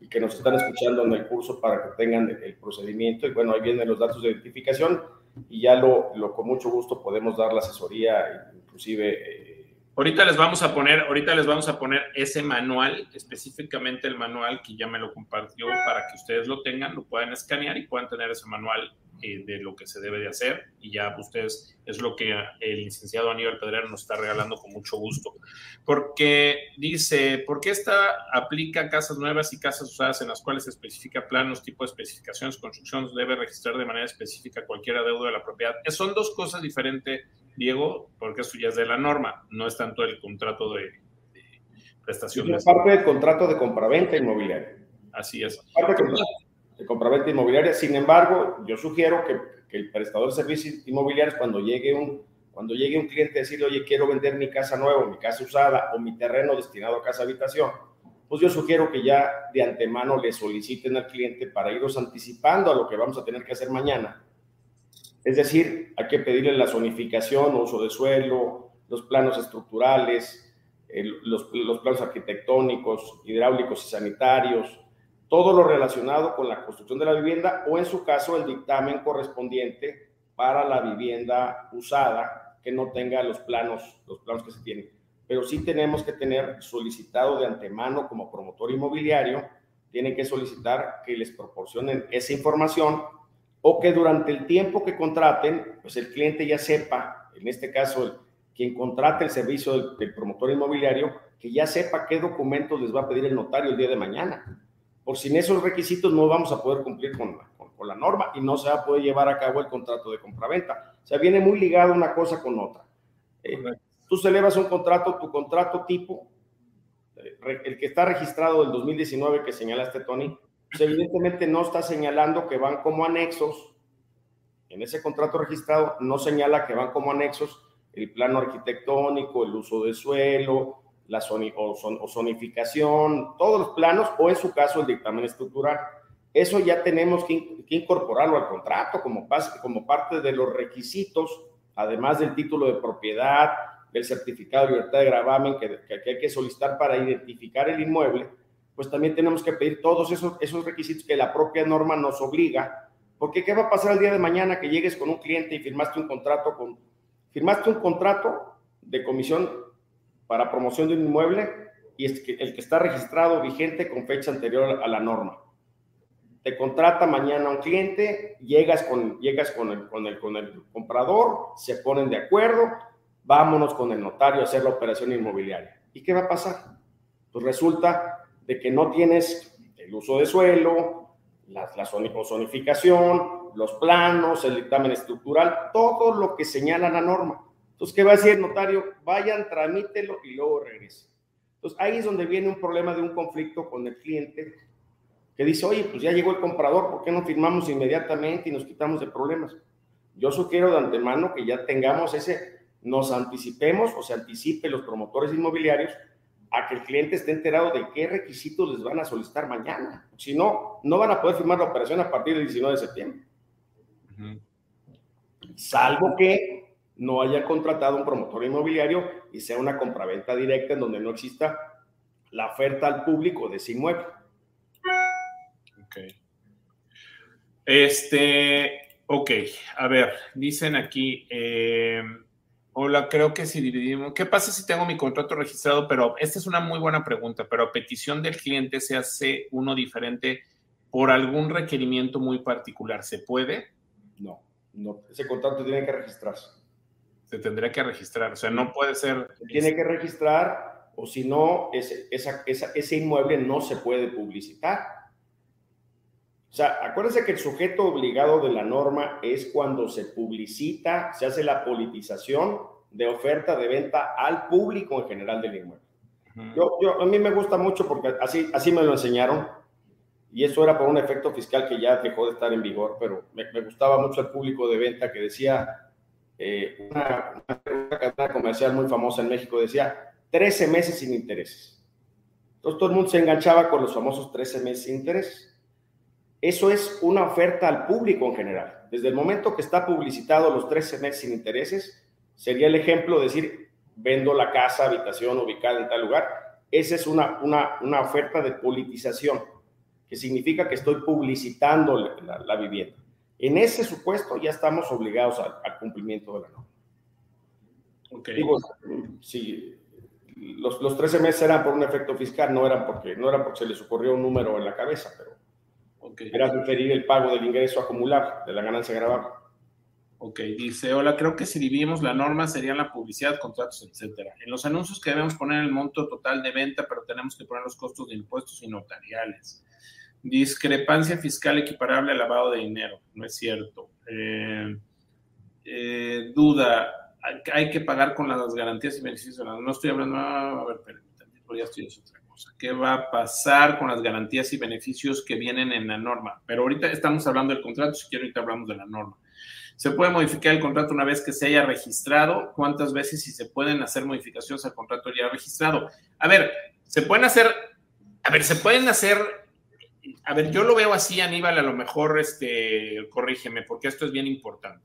[SPEAKER 3] y que nos están escuchando en el curso para que tengan el, procedimiento. Y bueno, ahí vienen los datos de identificación y ya lo, lo con mucho gusto podemos dar la asesoría, inclusive. Eh,
[SPEAKER 2] ahorita les vamos a poner, ahorita les vamos a poner ese manual, específicamente el manual que ya me lo compartió para que ustedes lo tengan, lo puedan escanear y puedan tener ese manual eh, de lo que se debe de hacer y ya ustedes es lo que el licenciado Aníbal Pedrero nos está regalando con mucho gusto. Porque dice, ¿por qué esta aplica casas nuevas y casas usadas en las cuales se especifica planos, tipo de especificaciones, construcción, debe registrar de manera específica cualquier adeudo de la propiedad? Son dos cosas diferentes, Diego, porque eso ya es de la norma, no es tanto el contrato de, prestación.
[SPEAKER 3] Es parte del contrato de compraventa inmobiliaria.
[SPEAKER 2] Así es.
[SPEAKER 3] Parte de compraventa inmobiliaria. Sin embargo, yo sugiero que, el prestador de servicios inmobiliarios, cuando llegue un, cuando llegue un cliente a decirle, oye, quiero vender mi casa nueva, mi casa usada o mi terreno destinado a casa habitación, pues yo sugiero que ya de antemano le soliciten al cliente para irnos anticipando a lo que vamos a tener que hacer mañana. Es decir, hay que pedirle la zonificación, uso de suelo, los planos estructurales, los, los planos arquitectónicos, hidráulicos y sanitarios, todo lo relacionado con la construcción de la vivienda o en su caso el dictamen correspondiente para la vivienda usada que no tenga los planos, los planos que se tienen. Pero sí tenemos que tener solicitado de antemano como promotor inmobiliario, tienen que solicitar que les proporcionen esa información o que durante el tiempo que contraten, pues el cliente ya sepa, en este caso quien contrate el servicio del, del promotor inmobiliario, que ya sepa qué documentos les va a pedir el notario el día de mañana por sin esos requisitos no vamos a poder cumplir con, con, la norma y no se va a poder llevar a cabo el contrato de compraventa. O sea, viene muy ligado una cosa con otra. Eh, tú celebras un contrato, tu contrato tipo, eh, el que está registrado del 2019 que señalaste, Tony, pues evidentemente no está señalando que van como anexos. En ese contrato registrado no señala que van como anexos el plano arquitectónico, el uso de suelo, la o, zonificación, todos los planos o en su caso el dictamen estructural. Eso ya tenemos que, incorporarlo al contrato como, como parte de los requisitos, además del título de propiedad, del certificado de libertad de gravamen que, que, hay que solicitar para identificar el inmueble, pues también tenemos que pedir todos esos, esos requisitos que la propia norma nos obliga. Porque ¿qué va a pasar el día de mañana que llegues con un cliente y firmaste un contrato con, firmaste un contrato de comisión para promoción de un inmueble y es que el que está registrado vigente con fecha anterior a la norma. Te contrata mañana un cliente, llegas con, llegas con, el, con, el, con el comprador, se ponen de acuerdo, vámonos con el notario a hacer la operación inmobiliaria. ¿Y qué va a pasar? Pues resulta de que no tienes el uso de suelo, la, la zonificación, los planos, el dictamen estructural, todo lo que señala la norma. Entonces, ¿qué va a decir el notario? Vayan, tramítelo y luego regresen. Entonces, ahí es donde viene un problema de un conflicto con el cliente que dice, oye, pues ya llegó el comprador, ¿por qué no firmamos inmediatamente y nos quitamos de problemas? Yo sugiero de antemano que ya tengamos ese, nos anticipemos o se anticipe los promotores inmobiliarios a que el cliente esté enterado de qué requisitos les van a solicitar mañana. Si no, no van a poder firmar la operación a partir del 19 de septiembre. Salvo que no haya contratado un promotor inmobiliario y sea una compraventa directa en donde no exista la oferta al público de ese inmueble.
[SPEAKER 2] Ok. Este, ok, a ver, dicen aquí, eh, hola, creo que si dividimos, ¿qué pasa si tengo mi contrato registrado? Pero esta es una muy buena pregunta, pero a petición del cliente se hace uno diferente por algún requerimiento muy particular, ¿se puede?
[SPEAKER 3] No, no, ese contrato tiene que registrarse
[SPEAKER 2] se tendría que registrar. O sea, no puede ser.
[SPEAKER 3] tiene que registrar, o si no, ese, esa, ese inmueble no se puede publicitar. O sea, acuérdense que el sujeto obligado de la norma es cuando se publicita, se hace la politización de oferta de venta al público en general del inmueble. yo, yo, a mí me gusta mucho porque así, así me lo enseñaron y eso era por un efecto fiscal que ya dejó de estar en vigor, pero me, me gustaba mucho el público de venta que decía, eh, una, cadena comercial muy famosa en México decía 13 meses sin intereses. Entonces todo el mundo se enganchaba con los famosos 13 meses sin intereses. Eso es una oferta al público en general. Desde el momento que está publicitado los 13 meses sin intereses, Sería el ejemplo de decir, vendo la casa, habitación ubicada en tal lugar. Esa es una, una, una oferta de politización, que significa que estoy publicitando la, vivienda. En ese supuesto ya estamos obligados al, cumplimiento de la norma. Okay. Digo, si los, los 13 meses eran por un efecto fiscal, no eran porque, no eran porque se les ocurrió un número en la cabeza, pero era referir el pago del ingreso acumulable, de la ganancia grabada.
[SPEAKER 2] Ok, dice, hola, creo que si dividimos la norma serían la publicidad, contratos, etcétera. En los anuncios que debemos poner el monto total de venta, pero tenemos que poner los costos de impuestos y notariales. Discrepancia fiscal equiparable al lavado de dinero, no es cierto. Eh, eh, duda, hay que pagar con las garantías y beneficios. No estoy hablando, a ver, permítanme, ya estoy otra cosa. ¿Qué va a pasar con las garantías y beneficios que vienen en la norma? Pero ahorita estamos hablando del contrato, si quiero ahorita hablamos de la norma. Se puede modificar el contrato una vez que se haya registrado. ¿Cuántas veces si se pueden hacer modificaciones al contrato ya registrado? A ver, se pueden hacer, a ver, se pueden hacer, a ver, yo lo veo así, Aníbal, a lo mejor, este, corrígeme, porque esto es bien importante.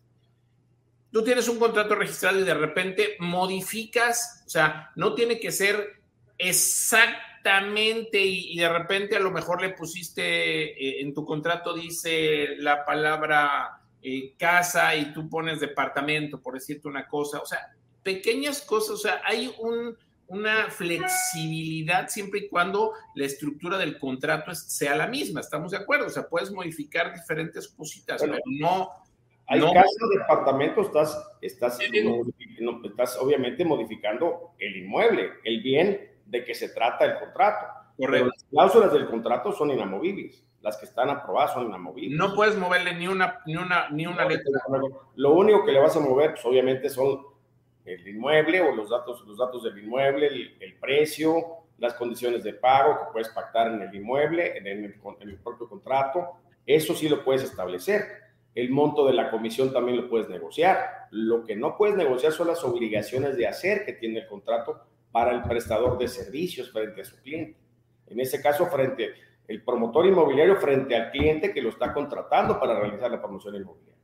[SPEAKER 2] Tú tienes un contrato registrado y de repente modificas, o sea, no tiene que ser exactamente y, de repente a lo mejor le pusiste eh, en tu contrato dice la palabra eh, casa y tú pones departamento, por decirte una cosa. O sea, pequeñas cosas, o sea, hay un, una flexibilidad siempre y cuando la estructura del contrato sea la misma, estamos de acuerdo, o sea, puedes modificar diferentes cositas, pero no...
[SPEAKER 3] Hay no, casa, departamento, estás, estás, estás obviamente modificando el inmueble, el bien de que se trata el contrato. Correcto. las cláusulas del contrato son inamovibles las que están aprobadas son inamovibles.
[SPEAKER 2] No puedes moverle ni una, ni una, ni una letra.
[SPEAKER 3] Lo único que le vas a mover, pues obviamente son el inmueble o los datos, los datos del inmueble, el, precio, las condiciones de pago que puedes pactar en el inmueble, en el, en el propio contrato. Eso sí lo puedes establecer. El monto de la comisión también lo puedes negociar. Lo que no puedes negociar son las obligaciones de hacer que tiene el contrato para el prestador de servicios frente a su cliente. En este caso, frente el promotor inmobiliario frente al cliente que lo está contratando para realizar la promoción inmobiliaria.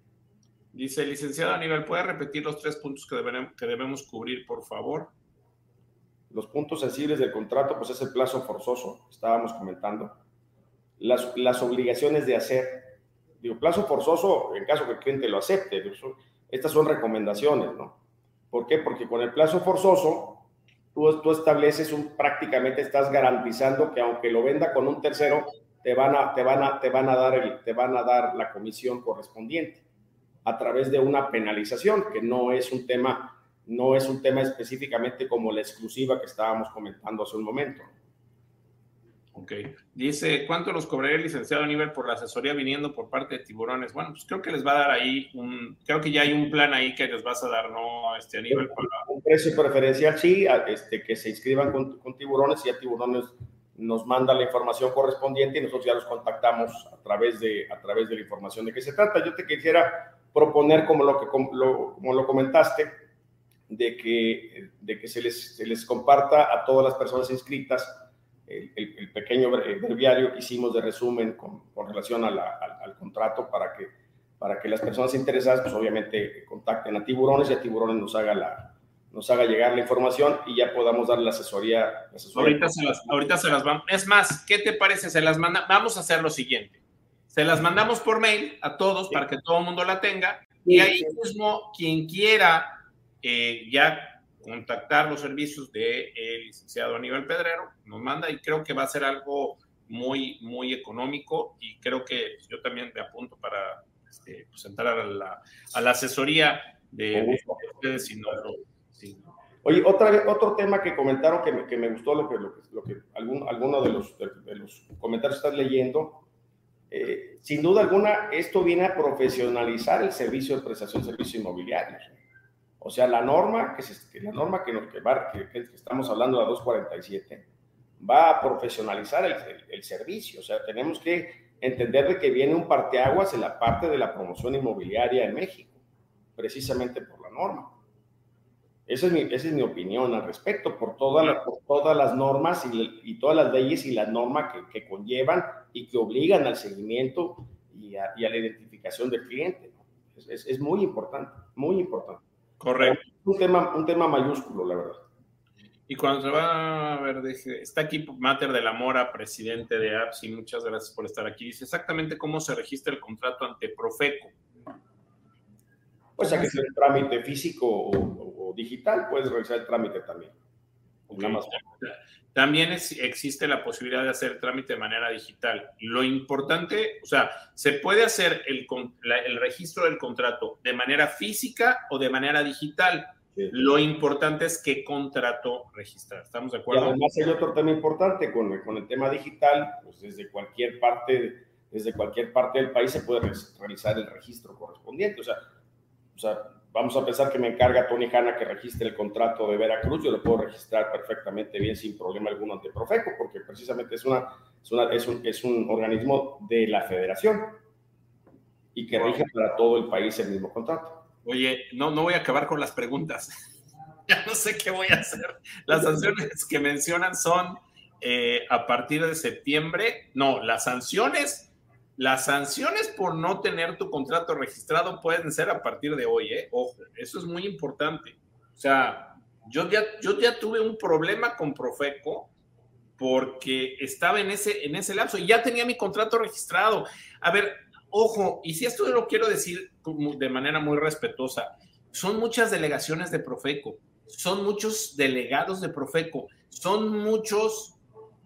[SPEAKER 2] Dice, licenciado Aníbal, ¿puede repetir los tres puntos que debemos, que debemos cubrir, por favor?
[SPEAKER 3] Los puntos sensibles del contrato, pues es el plazo forzoso, estábamos comentando. Las, las obligaciones de hacer. Digo, plazo forzoso en caso que el cliente lo acepte. Estas son recomendaciones, ¿no? ¿Por qué? Porque con el plazo forzoso tú, estableces un, prácticamente estás garantizando que aunque lo venda con un tercero, te van a, te van a, te van a, dar, te van a dar la comisión correspondiente a través de una penalización, que no es un tema, no es un tema específicamente como la exclusiva que estábamos comentando hace un momento.
[SPEAKER 2] Ok. Dice, ¿cuánto los cobraría el licenciado nivel por la asesoría viniendo por parte de tiburones? Bueno, pues creo que les va a dar ahí un, creo que ya hay un plan ahí que les vas a dar, ¿no? Este, a nivel
[SPEAKER 3] Un precio preferencial, sí, este, que se inscriban con, con tiburones y a tiburones nos manda la información correspondiente y nosotros ya los contactamos a través de, a través de la información de qué se trata. Yo te quisiera proponer, como lo, que, lo, como lo comentaste, de que, de que se, les, se les comparta a todas las personas inscritas el, pequeño breviario que hicimos de resumen con, relación al, contrato para que, para que las personas interesadas, pues obviamente contacten a Tiburones y a Tiburones nos haga, la, nos haga llegar la información y ya podamos dar la asesoría.
[SPEAKER 2] ahorita, se las, ahorita se las vamos. Es más, ¿qué te parece? Se las manda. Vamos a hacer lo siguiente. Se las mandamos por mail a todos para que todo el mundo la tenga. Y ahí mismo, quien quiera eh, ya contactar los servicios del licenciado Aníbal Pedrero, nos manda y creo que va a ser algo muy, muy económico y creo que yo también me apunto para este, pues, entrar a la, a la asesoría de, ustedes si no
[SPEAKER 3] Oye, otra, otro tema que comentaron que me, que me gustó, lo que, lo que, algún, alguno de los, de, los comentarios que estás leyendo, eh, sin duda alguna, esto viene a profesionalizar el servicio de prestación de servicios inmobiliarios. O sea, la norma que, se, la norma que, nos, que, va, que, estamos hablando, la 247, va a profesionalizar el, el, servicio. O sea, tenemos que entender de que viene un parteaguas en la parte de la promoción inmobiliaria en México, precisamente por la norma. Esa es mi, esa es mi opinión al respecto, por, toda por todas las normas y, y, todas las leyes y las normas que, que, conllevan y que obligan al seguimiento y a, y a la identificación del cliente. Es, es, es muy importante, muy importante.
[SPEAKER 2] Correcto.
[SPEAKER 3] Un tema, un tema mayúsculo, la verdad.
[SPEAKER 2] Y cuando se va a ver, está aquí Mater de la Mora, presidente de APSI, muchas gracias por estar aquí. Dice exactamente cómo se registra el contrato ante Profeco.
[SPEAKER 3] Pues a que sea el trámite físico o, digital, puedes realizar el trámite también.
[SPEAKER 2] También existe la posibilidad de hacer el trámite de manera digital. Lo importante, o sea, se puede hacer el, el registro del contrato de manera física o de manera digital. Lo importante es qué contrato registrar. ¿Estamos de acuerdo?
[SPEAKER 3] Y además hay otro tema importante con, con el tema digital, pues desde cualquier parte, desde cualquier parte del país se puede realizar el registro correspondiente. O sea, o sea, vamos a pensar que me encarga Tony Hanna que registre el contrato de Veracruz, yo lo puedo registrar perfectamente bien sin problema alguno ante Profeco, porque precisamente es, una, es, una, es, un, es un organismo de la federación y que rige para todo el país el mismo contrato.
[SPEAKER 2] Oye, no, no voy a acabar con las preguntas. ya no sé qué voy a hacer. Las sanciones que mencionan son eh, a partir de septiembre. No, las sanciones, las sanciones por no tener tu contrato registrado pueden ser a partir de hoy, ¿eh? Ojo, eso es muy importante. O sea, yo ya, yo ya tuve un problema con Profeco porque estaba en ese, en ese lapso y ya tenía mi contrato registrado. A ver, ojo, y si esto lo quiero decir de manera muy respetuosa, son muchas delegaciones de Profeco, son muchos delegados de Profeco, son muchos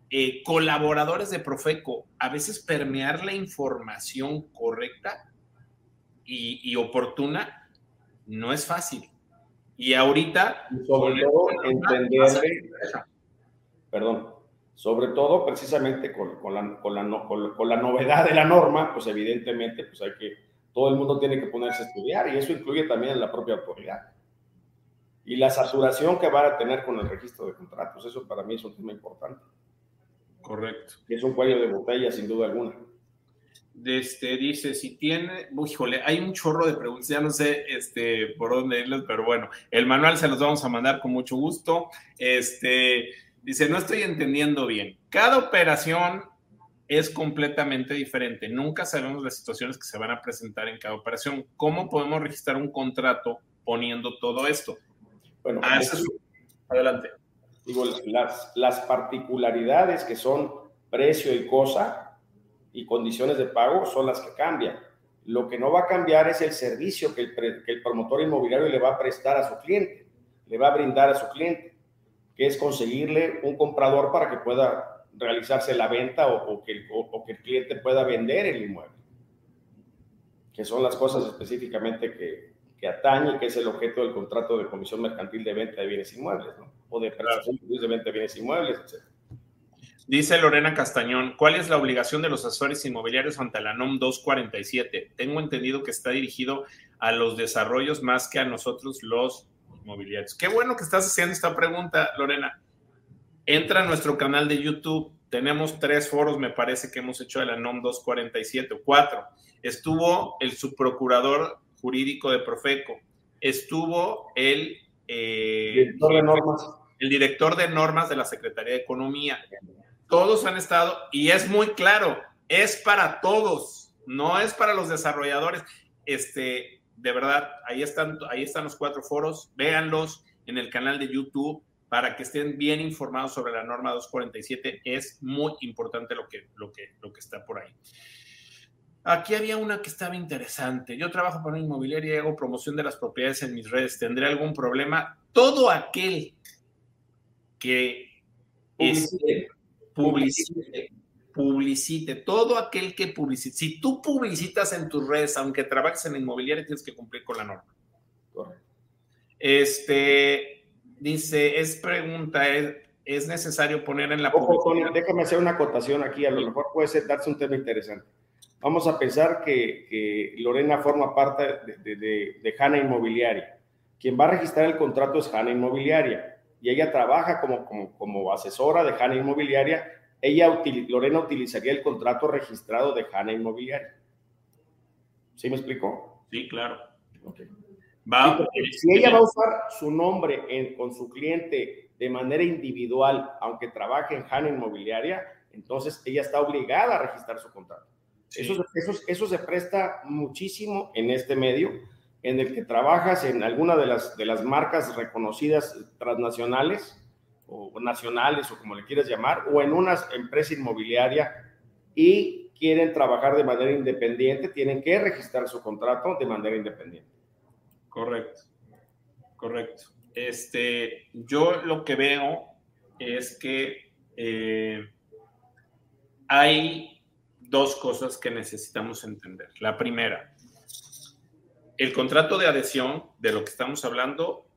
[SPEAKER 2] eh, colaboradores de Profeco. A veces permear la información correcta y, oportuna no es fácil. Y ahorita...
[SPEAKER 3] sobre todo entenderle, perdón, sobre todo precisamente con, con, la, con, la, con, la, novedad de la norma, pues evidentemente pues hay que, todo el mundo tiene que ponerse a estudiar y eso incluye también la propia autoridad. Y la saturación que va a tener con el registro de contratos, eso para mí es un tema importante.
[SPEAKER 2] Correcto.
[SPEAKER 3] Es un cuello de botella, sin duda alguna.
[SPEAKER 2] Este, dice, si tiene, híjole, hay un chorro de preguntas, ya no sé este, por dónde irles, pero bueno, el manual se los vamos a mandar con mucho gusto. Este, Dice, no estoy entendiendo bien. Cada operación es completamente diferente. Nunca sabemos las situaciones que se van a presentar en cada operación. ¿Cómo podemos registrar un contrato poniendo todo esto?
[SPEAKER 3] Bueno, ah, adelante. Digo, las, las particularidades que son precio y cosa y condiciones de pago son las que cambian. Lo que no va a cambiar es el servicio que el, promotor inmobiliario le va a prestar a su cliente, le va a brindar a su cliente que es conseguirle un comprador para que pueda realizarse la venta o, que, el cliente pueda vender el inmueble, que son las cosas específicamente que, que atañe, que es el objeto del contrato de comisión mercantil de venta de bienes inmuebles, ¿no? o de prestación de venta de bienes inmuebles, etc.
[SPEAKER 2] Dice Lorena Castañón, ¿cuál es la obligación de los asesores inmobiliarios ante la NOM 247? Tengo entendido que está dirigido a los desarrollos más que a nosotros los inmobiliarios. Qué bueno que estás haciendo esta pregunta, Lorena. Entra a nuestro canal de YouTube. Tenemos tres foros, me parece que hemos hecho de la NOM 247 o cuatro. Estuvo el subprocurador jurídico de Profeco. Estuvo el, eh,
[SPEAKER 3] director de normas.
[SPEAKER 2] el director de normas de la Secretaría de Economía. Todos han estado y es muy claro, es para todos, no es para los desarrolladores. Este, de verdad, ahí están, ahí están los cuatro foros, véanlos en el canal de YouTube para que estén bien informados sobre la norma 247. Es muy importante lo que, lo que, lo que está por ahí. Aquí había una que estaba interesante. Yo trabajo para una inmobiliaria y hago promoción de las propiedades en mis redes. ¿Tendré algún problema? Todo aquel que publicite, publicite publicite, todo aquel que publicite. Si tú publicitas en tus redes, aunque trabajes en inmobiliaria, tienes que cumplir con la norma. Este, dice, es pregunta, ¿es, necesario poner en la
[SPEAKER 3] Ojo, déjame hacer una acotación aquí, a lo mejor puede ser darse un tema interesante. Vamos a pensar que, Lorena forma parte de, de, de, Hanna Inmobiliaria. Quien va a registrar el contrato es Hanna Inmobiliaria y ella trabaja como, como, como asesora de Hanna Inmobiliaria ella, Lorena, utilizaría el contrato registrado de Hanna Inmobiliaria. ¿Sí me explicó?
[SPEAKER 2] Sí, claro.
[SPEAKER 3] si ella va a usar su nombre con su cliente de manera individual, aunque trabaje en Hanna Inmobiliaria, entonces ella está obligada a registrar su contrato. Eso, eso, eso se presta muchísimo en este medio en el que trabajas en alguna de las, de las marcas reconocidas transnacionales o nacionales o como le quieras llamar, o en una empresa inmobiliaria y quieren trabajar de manera independiente, tienen que registrar su contrato de manera independiente.
[SPEAKER 2] Correcto, correcto. Este, yo lo que veo es que eh, hay dos cosas que necesitamos entender. La primera, el contrato de adhesión de lo que estamos hablando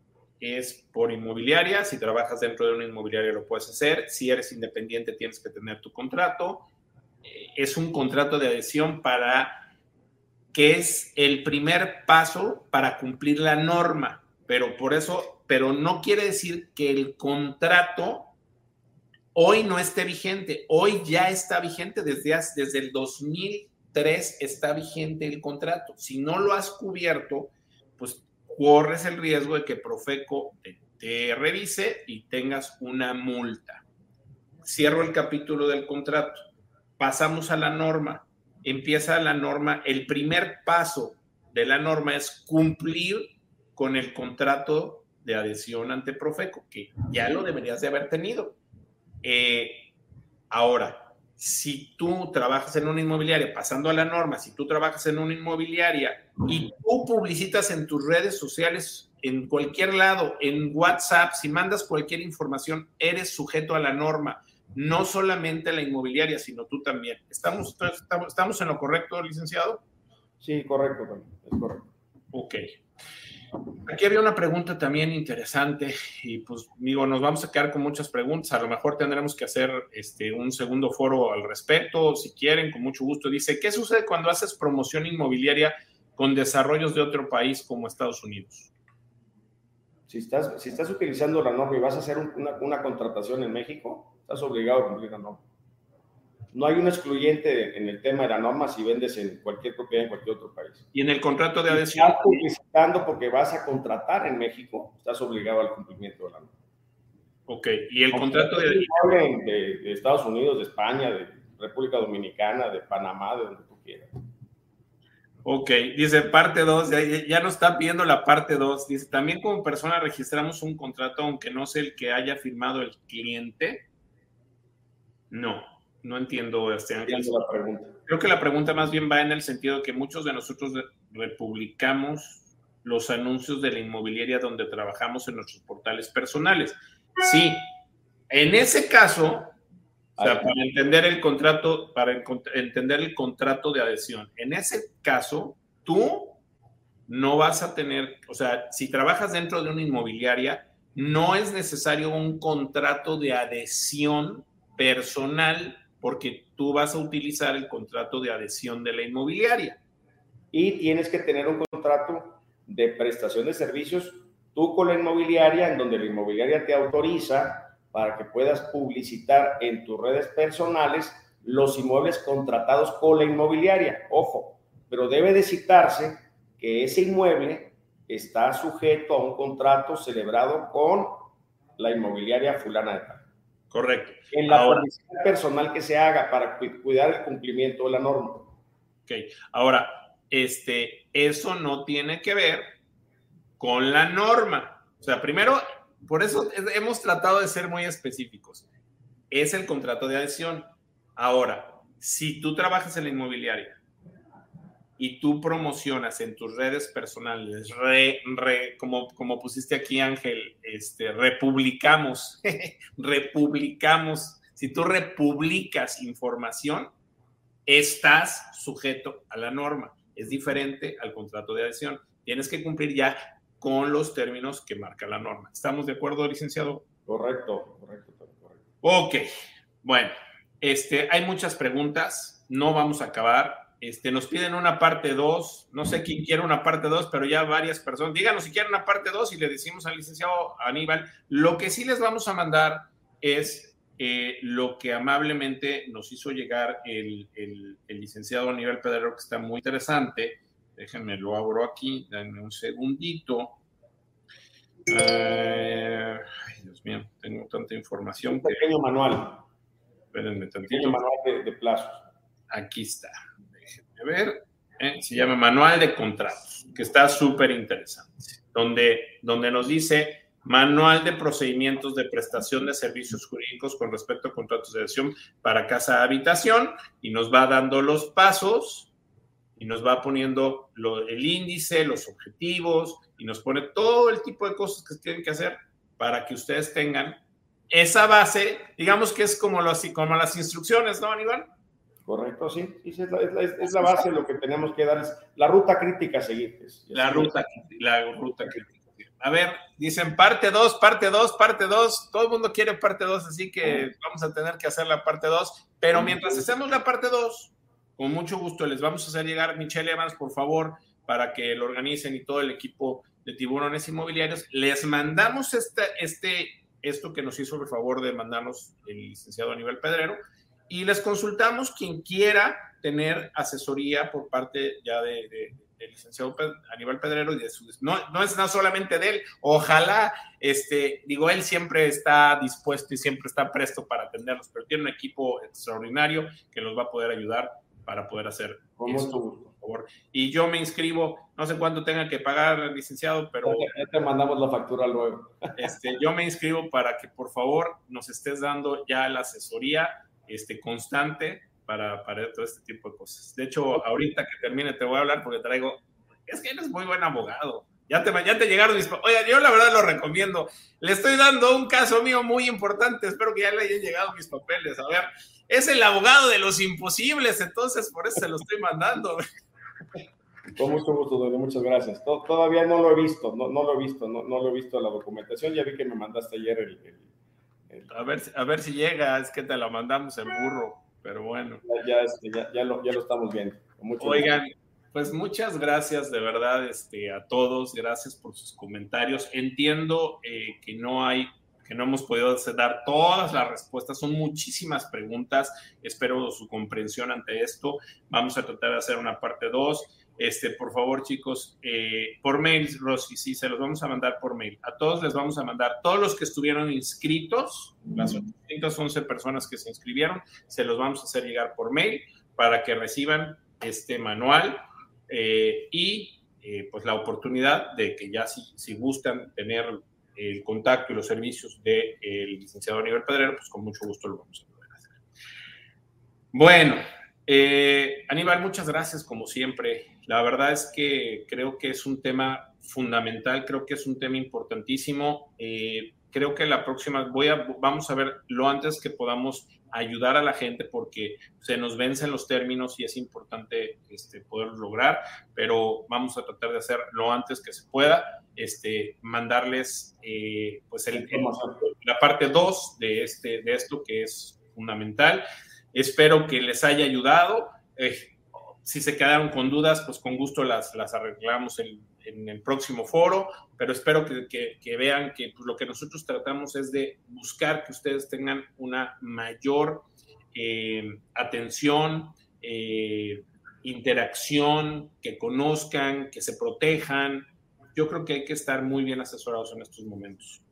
[SPEAKER 2] es por inmobiliaria. Si trabajas dentro de una inmobiliaria lo puedes hacer. Si eres independiente tienes que tener tu contrato. Eh, es un contrato de adhesión para que es el primer paso para cumplir la norma, pero por eso, pero no quiere decir que el contrato hoy no esté vigente. Hoy ya está vigente desde, desde el 2003 está vigente el contrato. Si no lo has cubierto, pues corres el riesgo de que Profeco te, revise y tengas una multa. Cierro el capítulo del contrato. Pasamos a la norma. Empieza la norma. El primer paso de la norma es cumplir con el contrato de adhesión ante Profeco, que ya lo deberías de haber tenido. Eh, ahora, si tú trabajas en una inmobiliaria, pasando a la norma, si tú trabajas en una inmobiliaria y tú publicitas en tus redes sociales, en cualquier lado, en WhatsApp, si mandas cualquier información, eres sujeto a la norma, no solamente la inmobiliaria, sino tú también. ¿Estamos, estamos, en lo correcto, licenciado?
[SPEAKER 3] Sí, correcto, es correcto.
[SPEAKER 2] Ok. Aquí había una pregunta también interesante y pues digo, nos vamos a quedar con muchas preguntas. A lo mejor tendremos que hacer este, un segundo foro al respecto, si quieren, con mucho gusto. Dice, ¿qué sucede cuando haces promoción inmobiliaria con desarrollos de otro país como Estados Unidos?
[SPEAKER 3] Si estás, si estás utilizando la norma y vas a hacer una, una contratación en México, estás obligado a cumplir la norma no hay un excluyente en el tema de la norma si vendes en cualquier propiedad en cualquier otro país.
[SPEAKER 2] Y en el contrato de adhesión.
[SPEAKER 3] estás publicitando porque vas a contratar en México, estás obligado al cumplimiento de la norma.
[SPEAKER 2] Ok, y el contrato de adhesión.
[SPEAKER 3] De, de, Estados Unidos, de España, de República Dominicana, de Panamá, de donde tú quieras.
[SPEAKER 2] Ok, dice parte 2, ya, ya, nos está pidiendo la parte 2. Dice, también como persona registramos un contrato aunque no sea el que haya firmado el cliente. No, no entiendo este
[SPEAKER 3] La pregunta.
[SPEAKER 2] Creo que la pregunta más bien va en el sentido de que muchos de nosotros republicamos los anuncios de la inmobiliaria donde trabajamos en nuestros portales personales. Sí, en ese caso, o sea, para entender el contrato, para entender el contrato de adhesión, en ese caso, tú no vas a tener, o sea, si trabajas dentro de una inmobiliaria, no es necesario un contrato de adhesión personal porque tú vas a utilizar el contrato de adhesión de la inmobiliaria.
[SPEAKER 3] Y tienes que tener un contrato de prestación de servicios tú con la inmobiliaria, en donde la inmobiliaria te autoriza para que puedas publicitar en tus redes personales los inmuebles contratados con la inmobiliaria. Ojo, pero debe de citarse que ese inmueble está sujeto a un contrato celebrado con la inmobiliaria fulana de tal.
[SPEAKER 2] Correcto.
[SPEAKER 3] En la Ahora, personal que se haga para cuidar el cumplimiento de la norma.
[SPEAKER 2] Ok. Ahora, este, eso no tiene que ver con la norma. O sea, primero, por eso hemos tratado de ser muy específicos. Es el contrato de adhesión. Ahora, si tú trabajas en la inmobiliaria y tú promocionas en tus redes personales, como, como pusiste aquí Ángel, este, republicamos, republicamos, si tú republicas información, estás sujeto a la norma. Es diferente al contrato de adhesión. Tienes que cumplir ya con los términos que marca la norma. ¿Estamos de acuerdo, licenciado?
[SPEAKER 3] Correcto, correcto, correcto.
[SPEAKER 2] Ok, bueno, este, hay muchas preguntas, no vamos a acabar este, nos piden una parte 2, no sé quién quiere una parte 2, pero ya varias personas. Díganos si quieren una parte 2 y le decimos al licenciado Aníbal. Lo que sí les vamos a mandar es eh, lo que amablemente nos hizo llegar el, licenciado Aníbal Pedrero, que está muy interesante. Déjenme lo abro aquí, denme un segundito. Eh, ay, Dios mío, tengo tanta información. Un
[SPEAKER 3] pequeño manual.
[SPEAKER 2] Espérenme
[SPEAKER 3] tantito. Pequeño manual de, de plazos.
[SPEAKER 2] Aquí está a ver, ¿eh? se llama Manual de Contratos. que está súper interesante, donde, donde nos dice Manual de procedimientos de prestación de servicios jurídicos con respecto a contratos de adhesión para casa habitación y nos va dando los pasos y nos va poniendo el índice, los objetivos y nos pone todo el tipo de cosas que tienen que hacer para que ustedes tengan esa base, digamos que es como, lo, como las instrucciones, ¿no, Aníbal?
[SPEAKER 3] Correcto, sí, es, la, base, lo que tenemos que dar es la ruta crítica a seguir.
[SPEAKER 2] la, ruta, la ruta crítica. A ver, dicen parte 2, parte 2, parte 2. Todo el mundo quiere parte 2, así que vamos a tener que hacer la parte 2. Pero mientras hacemos la parte 2, con mucho gusto les vamos a hacer llegar, Michelle Evans, por favor, para que lo organicen y todo el equipo de tiburones inmobiliarios. Les mandamos este, este, esto que nos hizo el favor de mandarnos el licenciado Aníbal Pedrero y les consultamos quien quiera tener asesoría por parte ya de del licenciado Aníbal Pedrero y de su, no, no es no solamente de él, ojalá, este, digo, él siempre está dispuesto y siempre está presto para atenderlos, pero tiene un equipo extraordinario que los va a poder ayudar para poder hacer esto, por favor. Y yo me inscribo, no sé cuánto tenga que pagar, licenciado, pero...
[SPEAKER 3] Ya te mandamos la factura luego.
[SPEAKER 2] Este, yo me inscribo para que por favor nos estés dando ya la asesoría este, constante para, para todo este tipo de cosas. De hecho, ahorita que termine te voy a hablar porque traigo, es que eres muy buen abogado. Ya te, ya te llegaron mis... Oiga, yo la verdad lo recomiendo. Le estoy dando un caso mío muy importante. Espero que ya le hayan llegado mis papeles. A ver, es el abogado de los imposibles, entonces por eso se lo estoy mandando.
[SPEAKER 3] Con mucho gusto, muchas gracias. Todavía no lo he visto, no, no lo he visto, no, no, lo he visto la documentación. Ya vi que me mandaste ayer el,
[SPEAKER 2] A, ver, a ver si llega, es que te la mandamos en burro pero bueno.
[SPEAKER 3] Ya, este, ya, ya, lo, ya lo, estamos viendo.
[SPEAKER 2] Oigan, pues muchas gracias de verdad este, a todos, gracias por sus comentarios. Entiendo eh, que no hay que no hemos podido dar todas las respuestas, son muchísimas preguntas, espero su comprensión ante esto. Vamos a tratar de hacer una parte 2 este, por favor, chicos, eh, por mail, Rosy, sí, se los vamos a mandar por mail. A todos les vamos a mandar, todos los que estuvieron inscritos, las 811 personas que se inscribieron, se los vamos a hacer llegar por mail para que reciban este manual eh, y eh, pues la oportunidad de que ya si, si gustan tener el contacto y los servicios del licenciado Aníbal Pedrero, pues con mucho gusto lo vamos a poder hacer. Bueno, Aníbal, muchas gracias como siempre. La verdad es que creo que es un tema fundamental, creo que es un tema importantísimo. Eh, creo que la próxima voy a, vamos a ver lo antes que podamos ayudar a la gente porque se nos vencen los términos y es importante este, poderlo lograr, pero vamos a tratar de hacer lo antes que se pueda, este, mandarles eh, pues la parte 2 de, este, de esto que es fundamental. Espero que les haya ayudado. Eh, si se quedaron con dudas, pues con gusto las, las arreglamos en, el próximo foro, pero espero que, vean que pues, lo que nosotros tratamos es de buscar que ustedes tengan una mayor eh, atención, eh, interacción, que conozcan, que se protejan. Yo creo que hay que estar muy bien asesorados en estos momentos.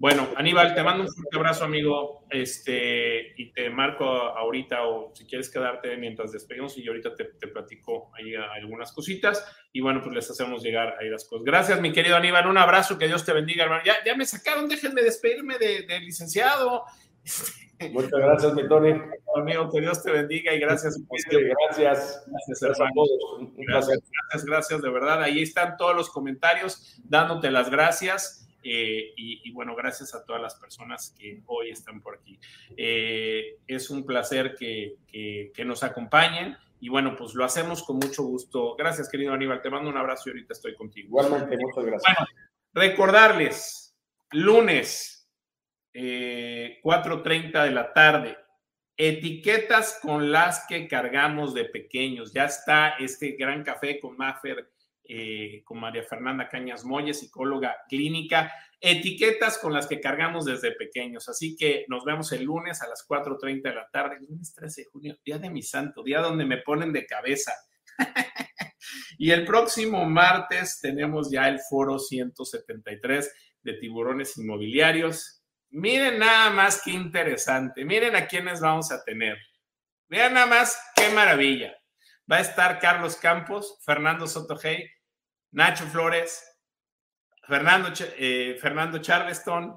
[SPEAKER 2] Bueno, Aníbal, te mando un fuerte abrazo, amigo. Este, y te marco ahorita, o si quieres quedarte mientras despedimos, y yo ahorita te, platico ahí algunas cositas. Y bueno, pues les hacemos llegar ahí las cosas. Gracias, mi querido Aníbal. Un abrazo, que Dios te bendiga, hermano. Ya, ya me sacaron, déjenme despedirme del de licenciado.
[SPEAKER 3] Muchas gracias, mi Tony.
[SPEAKER 2] Amigo, que Dios te bendiga y gracias.
[SPEAKER 3] gracias.
[SPEAKER 2] Gracias, hermano. Gracias, gracias, gracias, de verdad. Ahí están todos los comentarios dándote las gracias. Eh, y, bueno, gracias a todas las personas que hoy están por aquí. Eh, es un placer que, que, nos acompañen y bueno, pues lo hacemos con mucho gusto. Gracias, querido Aníbal. Te mando un abrazo y ahorita estoy contigo.
[SPEAKER 3] Igualmente, muchas gracias. Bueno,
[SPEAKER 2] recordarles, lunes, 4.30 eh, de la tarde, etiquetas con las que cargamos de pequeños. Ya está este gran café con Maffer eh, con María Fernanda Cañas Molle, psicóloga clínica, etiquetas con las que cargamos desde pequeños. Así que nos vemos el lunes a las 4.30 de la tarde, lunes 13 de junio, día de mi santo, día donde me ponen de cabeza. y el próximo martes tenemos ya el foro 173 de tiburones inmobiliarios. Miren nada más qué interesante, miren a quiénes vamos a tener. Vean nada más qué maravilla. va a estar Carlos Campos, Fernando Sotogey, Nacho Flores, Fernando, eh, Fernando Charleston,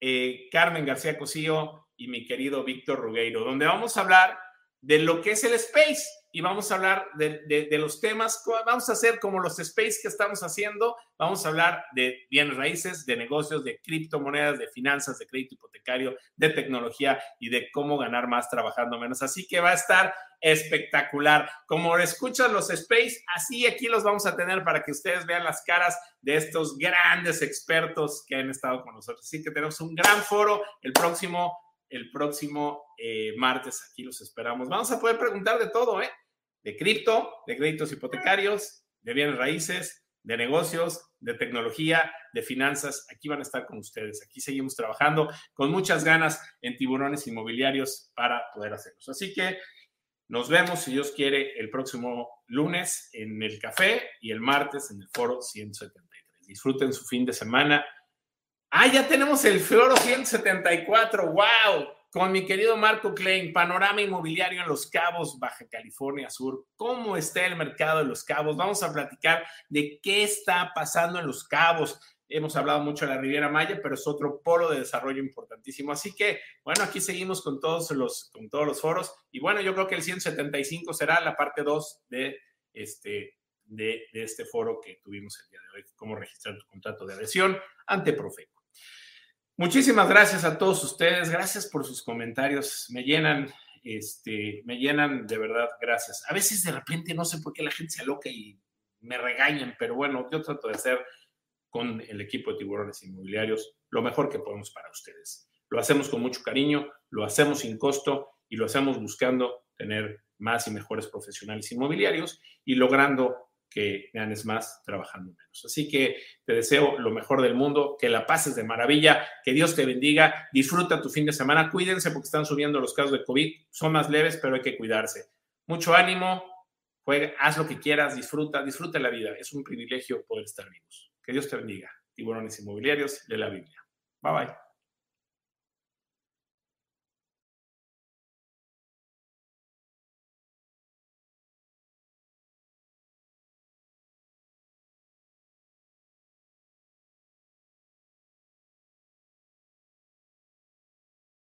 [SPEAKER 2] eh, Carmen García Cosío y mi querido Víctor Rugueiro, donde vamos a hablar de lo que es el space y vamos a hablar de, los temas, vamos a hacer como los space que estamos haciendo, vamos a hablar de bienes raíces, de negocios, de criptomonedas, de finanzas, de crédito hipotecario, de tecnología y de cómo ganar más trabajando menos. Así que va a estar espectacular. Como escuchan los space, así aquí los vamos a tener para que ustedes vean las caras de estos grandes expertos que han estado con nosotros. Así que tenemos un gran foro el próximo el próximo eh, martes. Aquí los esperamos. Vamos a poder preguntar de todo, ¿eh? De cripto, de créditos hipotecarios, de bienes raíces, de negocios, de tecnología, de finanzas. Aquí van a estar con ustedes. Aquí seguimos trabajando con muchas ganas en tiburones inmobiliarios para poder hacerlos. Así que nos vemos, si Dios quiere, el próximo lunes en el café y el martes en el foro 173. Disfruten su fin de semana Ah, ya tenemos el Floro 174, wow, con mi querido Marco Klein, panorama inmobiliario en Los Cabos, Baja California Sur. ¿Cómo está el mercado de Los Cabos? Vamos a platicar de qué está pasando en Los Cabos. Hemos hablado mucho de la Riviera Maya, pero es otro polo de desarrollo importantísimo. Así que, bueno, aquí seguimos con todos los, con todos los foros. Y bueno, yo creo que el 175 será la parte 2 de este, de, de, este foro que tuvimos el día de hoy, cómo registrar tu contrato de adhesión ante Profeco. Muchísimas gracias a todos ustedes, gracias por sus comentarios, me llenan, este, me llenan de verdad, gracias. A veces de repente no sé por qué la gente se aloca y me regañan, pero bueno, yo trato de hacer con el equipo de tiburones inmobiliarios lo mejor que podemos para ustedes. Lo hacemos con mucho cariño, lo hacemos sin costo y lo hacemos buscando tener más y mejores profesionales inmobiliarios y logrando que ganes más trabajando menos. Así que te deseo lo mejor del mundo, que la pases de maravilla, que Dios te bendiga, disfruta tu fin de semana, cuídense porque están subiendo los casos de COVID, son más leves, pero hay que cuidarse. Mucho ánimo, juega, haz lo que quieras, disfruta, disfruta la vida, es un privilegio poder estar vivos. Que Dios te bendiga. Tiburones inmobiliarios de la Biblia. Bye bye.